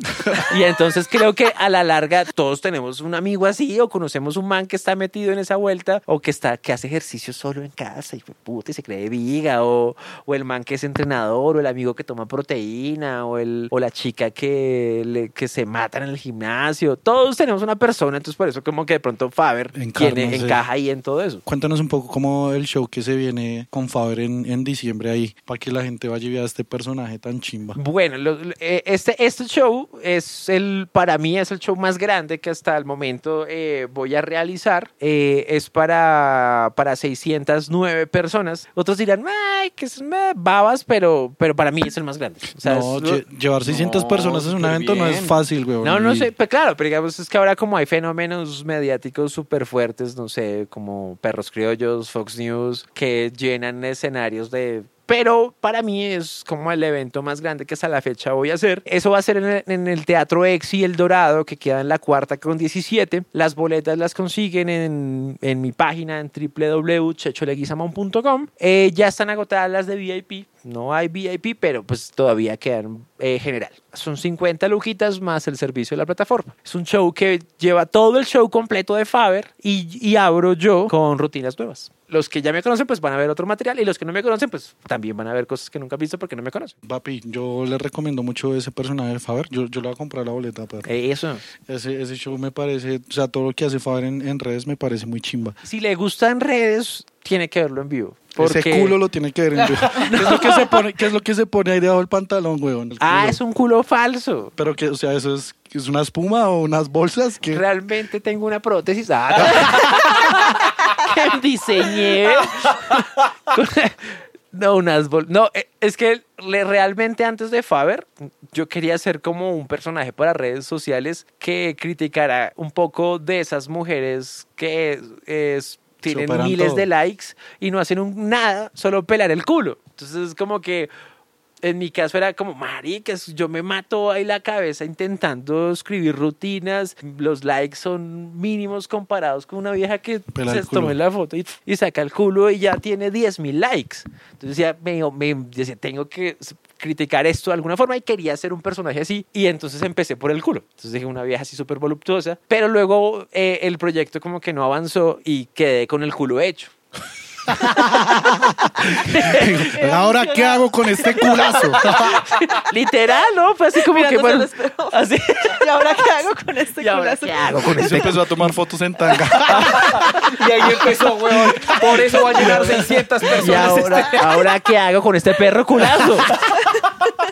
Y entonces creo que a la larga todos tenemos un amigo así o conocemos un man que está metido en esa vuelta o que está que hace ejercicio solo en casa y puta y se cree viga o, o el man que es entrenador o el amigo que toma proteína o el o la chica que le- que se mata en el gimnasio. Todos tenemos una persona, entonces por eso como que de pronto Faber Encarna, tiene, sí. encaja ahí en todo eso. Cuéntanos un poco cómo el show que se viene con Faber en, en diciembre ahí, para que la gente vaya y vea a este personaje tan chimba. Bueno, lo- eh, este, este show es el, para mí es el show más grande que hasta el momento eh, voy a realizar. Eh, es para, para 609 personas. Otros dirán, ay, que es babas, pero, pero para mí es el más grande. O sea, no, es- lle- llevar 600 No, personas en un evento no es fácil, weón. no, no Y- sé, pues claro, pero digamos es que ahora como hay fenómenos mediáticos súper fuertes, no sé, como Perros Criollos, Fox News, que llenan escenarios de... Pero para mí es como el evento más grande que hasta la fecha voy a hacer. Eso va a ser en el, en el Teatro Exi El Dorado, que queda en la cuarta con 17. Las boletas las consiguen en, mi página en www.checholeguizamón.com. Eh, ya están agotadas las de VIP. No hay VIP, pero pues todavía quedan eh, general. Son 50 lujitas más el servicio de la plataforma. Es un show que lleva todo el show completo de Faber y, y abro yo con rutinas nuevas. Los que ya me conocen pues van a ver otro material y los que no me conocen pues también van a ver cosas que nunca han visto porque no me conocen. Papi, yo le recomiendo mucho ese personaje de Faber. Yo, yo le voy a comprar la boleta, pero Eh, Eso. ese, ese show me parece, o sea, todo lo que hace Faber en, en redes me parece muy chimba. Si le gustan redes, tiene que verlo en vivo. Porque... Ese culo lo tiene que ver en. <laughs> ¿Qué es lo que se pone, qué es lo que se pone ahí debajo del pantalón, weón? Ah, es un culo falso. Pero que, o sea, eso es, es una espuma o unas bolsas que Realmente tengo una prótesis. Ah, <laughs> que diseñé. <laughs> No, unas bol- No, eh, es que le- realmente antes de Faber, yo quería ser como un personaje para redes sociales que criticara un poco de esas mujeres que es- tienen miles todo. de likes y no hacen un, nada, solo pelar el culo. Entonces es como que en mi caso era como, maricas, yo me mato ahí la cabeza intentando escribir rutinas, los likes son mínimos comparados con una vieja que Pela se tomó la foto y, y saca el culo y ya tiene 10 mil likes. Entonces decía, me, me- decía, tengo que criticar esto de alguna forma y quería ser un personaje así y entonces empecé por el culo. Entonces dije una vieja así súper voluptuosa, pero luego eh, el proyecto como que no avanzó y quedé con el culo hecho. <laughs> Ahora, ¿qué hago con este culazo? <laughs> Literal, ¿no? Fue así como que Mirándose bueno, así. ¿Y ahora qué hago con este <laughs> ¿Y ahora culazo? qué hago con Y se este empezó a tomar fotos en tanga. Y ahí empezó, weón. Por eso va a llegar 600 personas. ¿Y ahora, ahora qué hago con este perro culazo?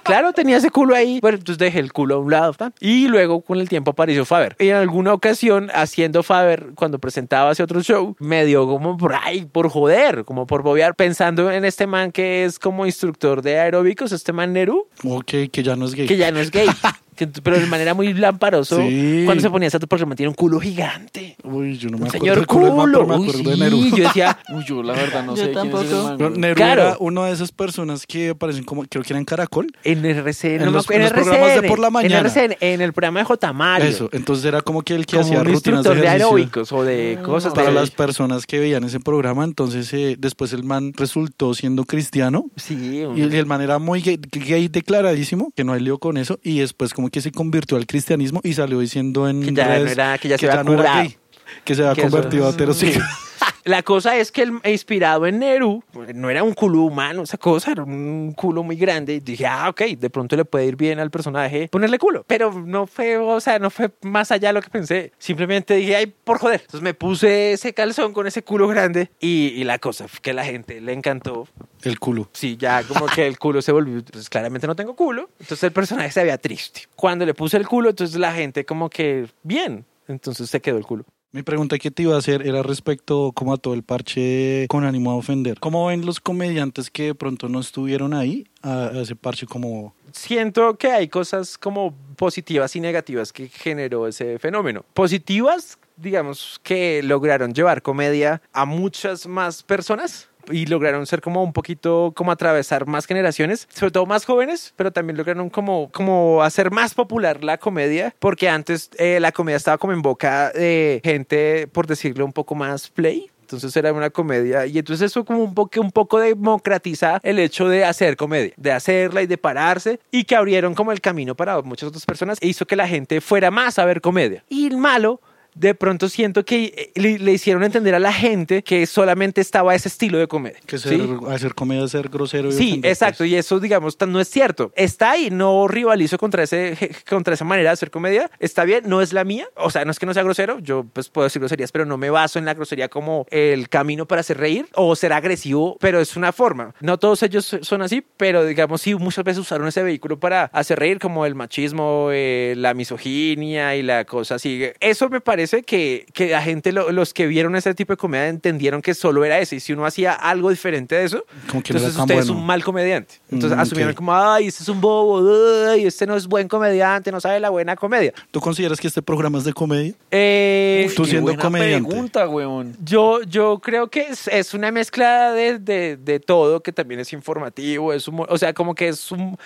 Claro, tenía ese culo ahí. Bueno, entonces dejé el culo a un lado. ¿tá? Y luego con el tiempo apareció Faber. Y en alguna ocasión, haciendo Faber, cuando presentaba hacia otro show, me dio como por ahí, por joder, como por bobear, pensando en este man que es como instructor de aeróbicos, este man Neru, Ok, que ya no es gay. que ya no es gay. <laughs> Que- pero de manera muy lamparoso, Sí. cuando se ponía ese programa, tiene un culo gigante. Uy, yo no Un me acuerdo señor culo culo. pero me Uy, acuerdo de sí, Neru. yo decía, <laughs> Uy, yo la verdad no Yo sé quién es ese tampoco. man, Pero güey. Neru Claro. era una de esas personas que aparecen como, creo que era en Caracol. en RCN, En no me los- acuerdo, en los programas de por la mañana. En, RCN, en el programa de J. Mario. Eso, entonces era como que el que como hacía un rutinas de instructor de, ejercicio. aeróbicos o de cosas Para de las personas que veían ese programa, entonces eh, después el man resultó siendo cristiano Sí, un- y el, el man era muy gay, gay declaradísimo, que no hay lío con eso, y después como que se convirtió al cristianismo y salió diciendo en Que ya redes no era- que ya se había no era curado. gay, que se había convertido a heterosexual. <laughs> La cosa es que el, inspirado en Neru, no era un culo humano, esa cosa, era un culo muy grande. Y dije, ah, ok, de pronto le puede ir bien al personaje ponerle culo. Pero no fue, o sea, no fue más allá de lo que pensé. Simplemente dije, ay, por joder. Entonces me puse ese calzón con ese culo grande y, y la cosa fue que la gente le encantó. El culo. Sí, ya como que el culo se volvió. Entonces, claramente no tengo culo. Entonces, el personaje se veía triste. Cuando le puse el culo, entonces la gente, como que, bien. Entonces se quedó el culo. Mi pregunta que te iba a hacer era respecto como a todo el parche con ánimo a ofender. ¿Cómo ven los comediantes que de pronto no estuvieron ahí a, ese parche como... Siento que hay cosas como positivas y negativas que generó ese fenómeno. Positivas, digamos, que lograron llevar comedia a muchas más personas y lograron ser como un poquito, como atravesar más generaciones, sobre todo más jóvenes, pero también lograron como, como hacer más popular la comedia, porque antes eh, la comedia estaba como en boca de gente, por decirlo un poco más play, entonces era una comedia y entonces eso como un poco, un poco democratiza el hecho de hacer comedia, de hacerla y de pararse y que abrieron como el camino para muchas otras personas e hizo que la gente fuera más a ver comedia. Y el malo de pronto siento que eh, le, le hicieron entender a la gente que solamente estaba ese estilo de comedia. Que ser, ¿sí? hacer comedia, ser grosero. y Sí, exacto, pues. y eso, digamos, no es cierto. Está ahí, no rivalizo contra, ese, contra esa manera de hacer comedia. Está bien, no es la mía. O sea, no es que no sea grosero, yo pues puedo decir groserías, pero no me baso en la grosería como el camino para hacer reír o ser agresivo, pero es una forma. No todos ellos son así, pero digamos, sí, muchas veces usaron ese vehículo para hacer reír, como el machismo, eh, la misoginia y la cosa así. Eso me parece que, que la gente, lo- los que vieron ese tipo de comedia, entendieron que solo era ese. Y si uno hacía algo diferente de eso, Como que entonces usted es bueno. un mal comediante. Entonces Mm, asumieron ok. como, ay, este es un bobo, ay, este no es buen comediante, no sabe la buena comedia. ¿Tú consideras que este programa es de comedia? Eh, Tú Qué siendo buena comediante. pregunta, weón. yo, yo creo que es, es una mezcla de, de, de todo, que también es informativo, es humor- o sea, como que es un...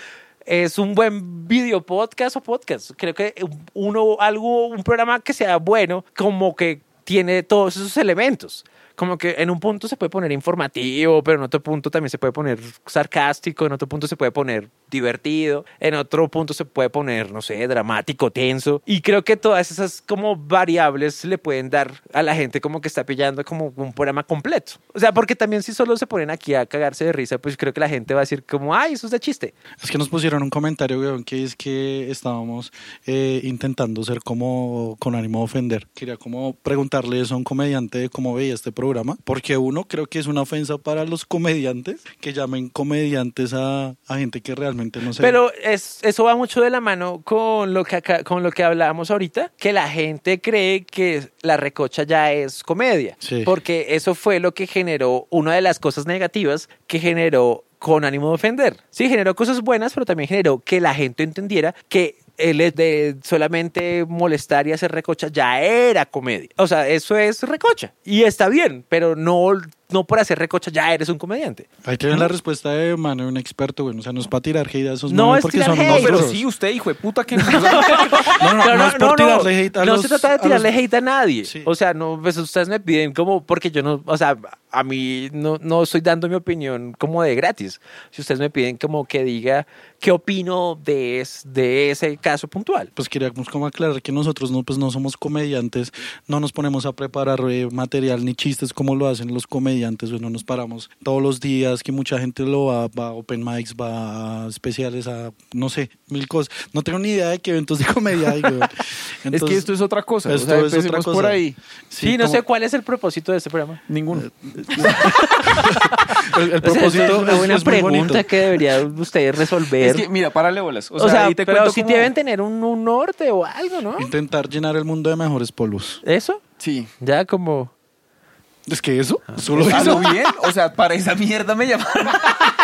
Es un buen video podcast o podcast. Creo que uno, algo, un programa que sea bueno, como que tiene todos esos elementos. Como que en un punto se puede poner informativo, pero en otro punto también se puede poner sarcástico, en otro punto se puede poner divertido, en otro punto se puede poner, no sé, dramático, tenso. Y creo que todas esas como variables le pueden dar a la gente como que está pillando como un programa completo. O sea, porque también si solo se ponen aquí a cagarse de risa, pues creo que la gente va a decir como, ay, eso es de chiste. Es que nos pusieron un comentario, weón, que es que estábamos eh, intentando ser como con ánimo de ofender. Quería como preguntarle eso a un comediante cómo veía este programa, porque uno creo que es una ofensa para los comediantes que llamen comediantes a, a gente que realmente no sé. Pero es, eso va mucho de la mano con lo, que acá- con lo que hablábamos ahorita, que la gente cree que la recocha ya es comedia. Sí. Porque eso fue lo que generó una de las cosas negativas que generó con ánimo de ofender. Sí, generó cosas buenas, pero también generó que la gente entendiera que el hecho de solamente molestar y hacer recocha ya era comedia. O sea, eso es recocha. Y está bien, pero no, no por hacer recocha ya eres un comediante. Ahí tienen la respuesta de mano de un experto, güey. O sea, no es para tirar hate a esos No es porque tirar son hate, Pero sí, usted, hijo de puta, que <laughs> no. No, no, no, es por tirarle hate a no los- se trata de tirarle hate a nadie. Sí. O sea, no, pues ustedes me piden como, porque yo no, o sea, a mí no, no estoy dando mi opinión como de gratis. Si ustedes me piden como que diga qué opino de, es- de ese caso puntual. Pues queríamos como aclarar que nosotros no, pues no somos comediantes, no nos ponemos a preparar eh, material ni chistes como lo hacen los comediantes, pues no nos paramos todos los días, que mucha gente lo va, va a open mics, va a especiales, a no sé, mil cosas. No tengo ni idea de qué eventos de comedia hay, <laughs> es que esto es otra cosa. esto o sea, es otra cosa. por ahí. Sí, no como- sé cuál es el propósito de este programa. Ninguno. <laughs> El, el O sea, eso propósito es una es- buena es pregunta que deberían ustedes resolver. Es que, mira, párale bolas. O, o sea, sea, ahí te pero cuento sí como- deben tener un, un norte o algo, ¿no? Intentar llenar el mundo de mejores polvos. ¿Eso? Sí. Ya como... Es que eso, solo ¿A lo bien? O sea, para esa mierda me llamaron. <laughs>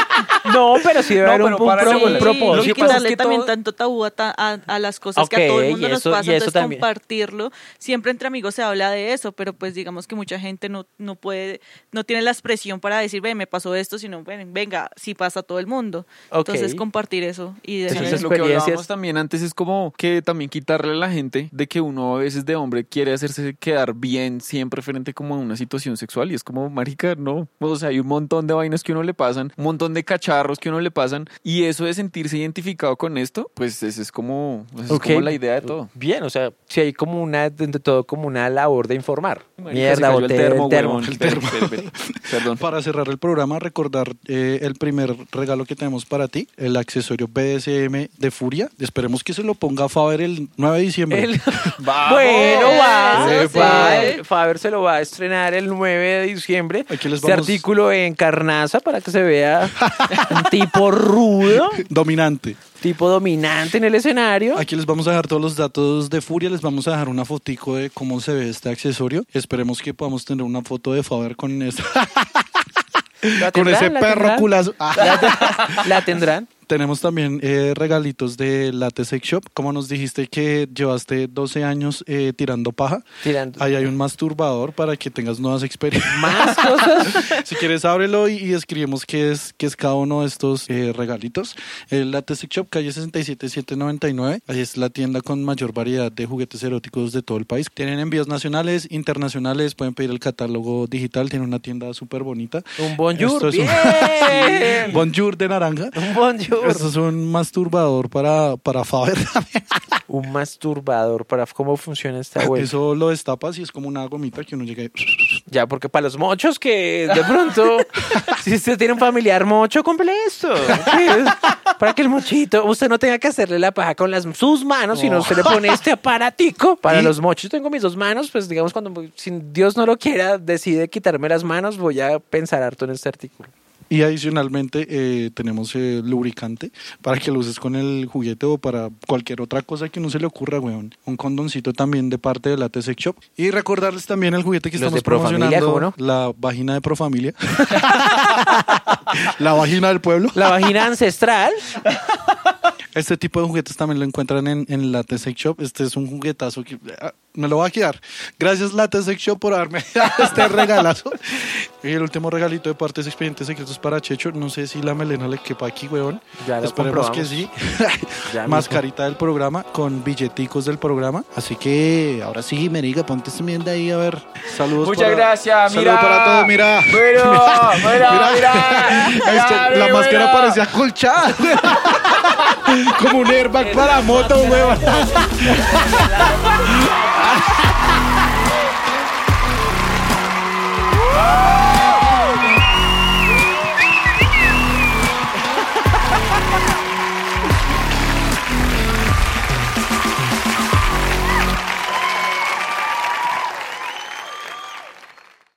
No, pero sí debe No, haber un, un para pro- eso- un Sí, propósito. Lo que y quitarle que también todo- tanto tabú a, a- a las cosas que Ok, a todo el mundo y nos eso- pasa, eso entonces también. compartirlo. Siempre entre amigos se habla de eso, pero pues digamos que mucha gente no, no puede, no tiene la expresión para decir, ve, me pasó esto, sino, bueno, venga, sí pasa a todo el mundo. Ok. Entonces compartir eso y Sí, dejar esas lo que hablábamos también antes es como que también quitarle a la gente de que uno a veces de hombre quiere hacerse quedar bien siempre frente como a una situación sexual y es como, marica, no. O sea, hay un montón de vainas que uno le pasan, un montón de cacharros que uno le pasan y eso de sentirse identificado con esto, pues ese es como, esa es como la idea de todo. Bien, o sea, si hay como una, de todo como una labor de informar. Marica, Mierda, boté el termo. huevón. <laughs> Espere, espere, espere. Perdón. Para cerrar el programa, recordar eh, el primer regalo que tenemos para ti, el accesorio BDSM de Furia. Esperemos que se lo ponga Faber el 9 de diciembre. El- <laughs> ¡Vamos! Bueno, va. Eh, Faber se lo va a estrenar el 9 de diciembre. Aquí les Este vamos- artículo en carnaza para que se vea <laughs> un tipo rudo, Dominante. tipo dominante en el escenario. Aquí les vamos a dejar todos los datos de Furia, les vamos a dejar una fotico de cómo se ve este accesorio. Esperemos que podamos tener una foto de Faber con, ¿La <laughs> con tendrán? ese ¿La perro tendrán? culazo. Ah. ¿La, te- la tendrán? Tenemos también eh, regalitos de Latte Sex Shop. Como nos dijiste que llevaste 12 años eh, tirando paja, Tirando. ahí hay un masturbador para que tengas nuevas experiencias. Más cosas. <laughs> si quieres, ábrelo y, y escribimos qué es, qué es cada uno de estos eh, regalitos. Latte Sex Shop, calle 67799. Ahí es la tienda con mayor variedad de juguetes eróticos de todo el país. Tienen envíos nacionales, internacionales. Pueden pedir el catálogo digital. Tiene una tienda súper bonita. Un bonjour. Es un-. <laughs> Bonjour de naranja. Un bonjour. Esto es un masturbador para, para Faber. <laughs> Un masturbador para cómo funciona esta web. Eso lo destapas y es como una gomita que uno llega y... Ya, porque para los mochos que de pronto, <laughs> si usted tiene un familiar mocho, cómprele esto. Sí, <laughs> Para que el mochito, usted no tenga que hacerle la paja con las, sus manos, sino usted le pone este aparatico. Para los mochos, tengo mis dos manos, pues digamos, cuando si Dios no lo quiera, decide quitarme las manos, voy a pensar harto en este artículo. Y adicionalmente eh, tenemos eh, lubricante para que lo uses con el juguete o para cualquier otra cosa que no se le ocurra, weón. Un condoncito también de parte de la Sex Shop. Y recordarles también el juguete que Los estamos de promocionando. ¿cómo La vagina de Profamilia. <laughs> la vagina del pueblo. La vagina ancestral. <laughs> Este tipo de juguetes también lo encuentran en, en la Sex Shop. Este es un juguetazo que ah, me lo va a quedar. Gracias la Sex Shop por darme <laughs> este regalazo. Y el último regalito de partes expedientes secretos para Checho. No sé si la melena le quepa aquí, weón. Ya lo Esperemos que sí. <laughs> <laughs> Ya Mascarita del programa con billeticos del programa. Así que ahora sí, Meriga, ponte esta mierda ahí a ver. Saludos. Muchas para- gracias, Saludos mira. para todos, mira. Bueno, mira, mira. Este, la máscara parecía colchada. Como un airbag para moto, huevón.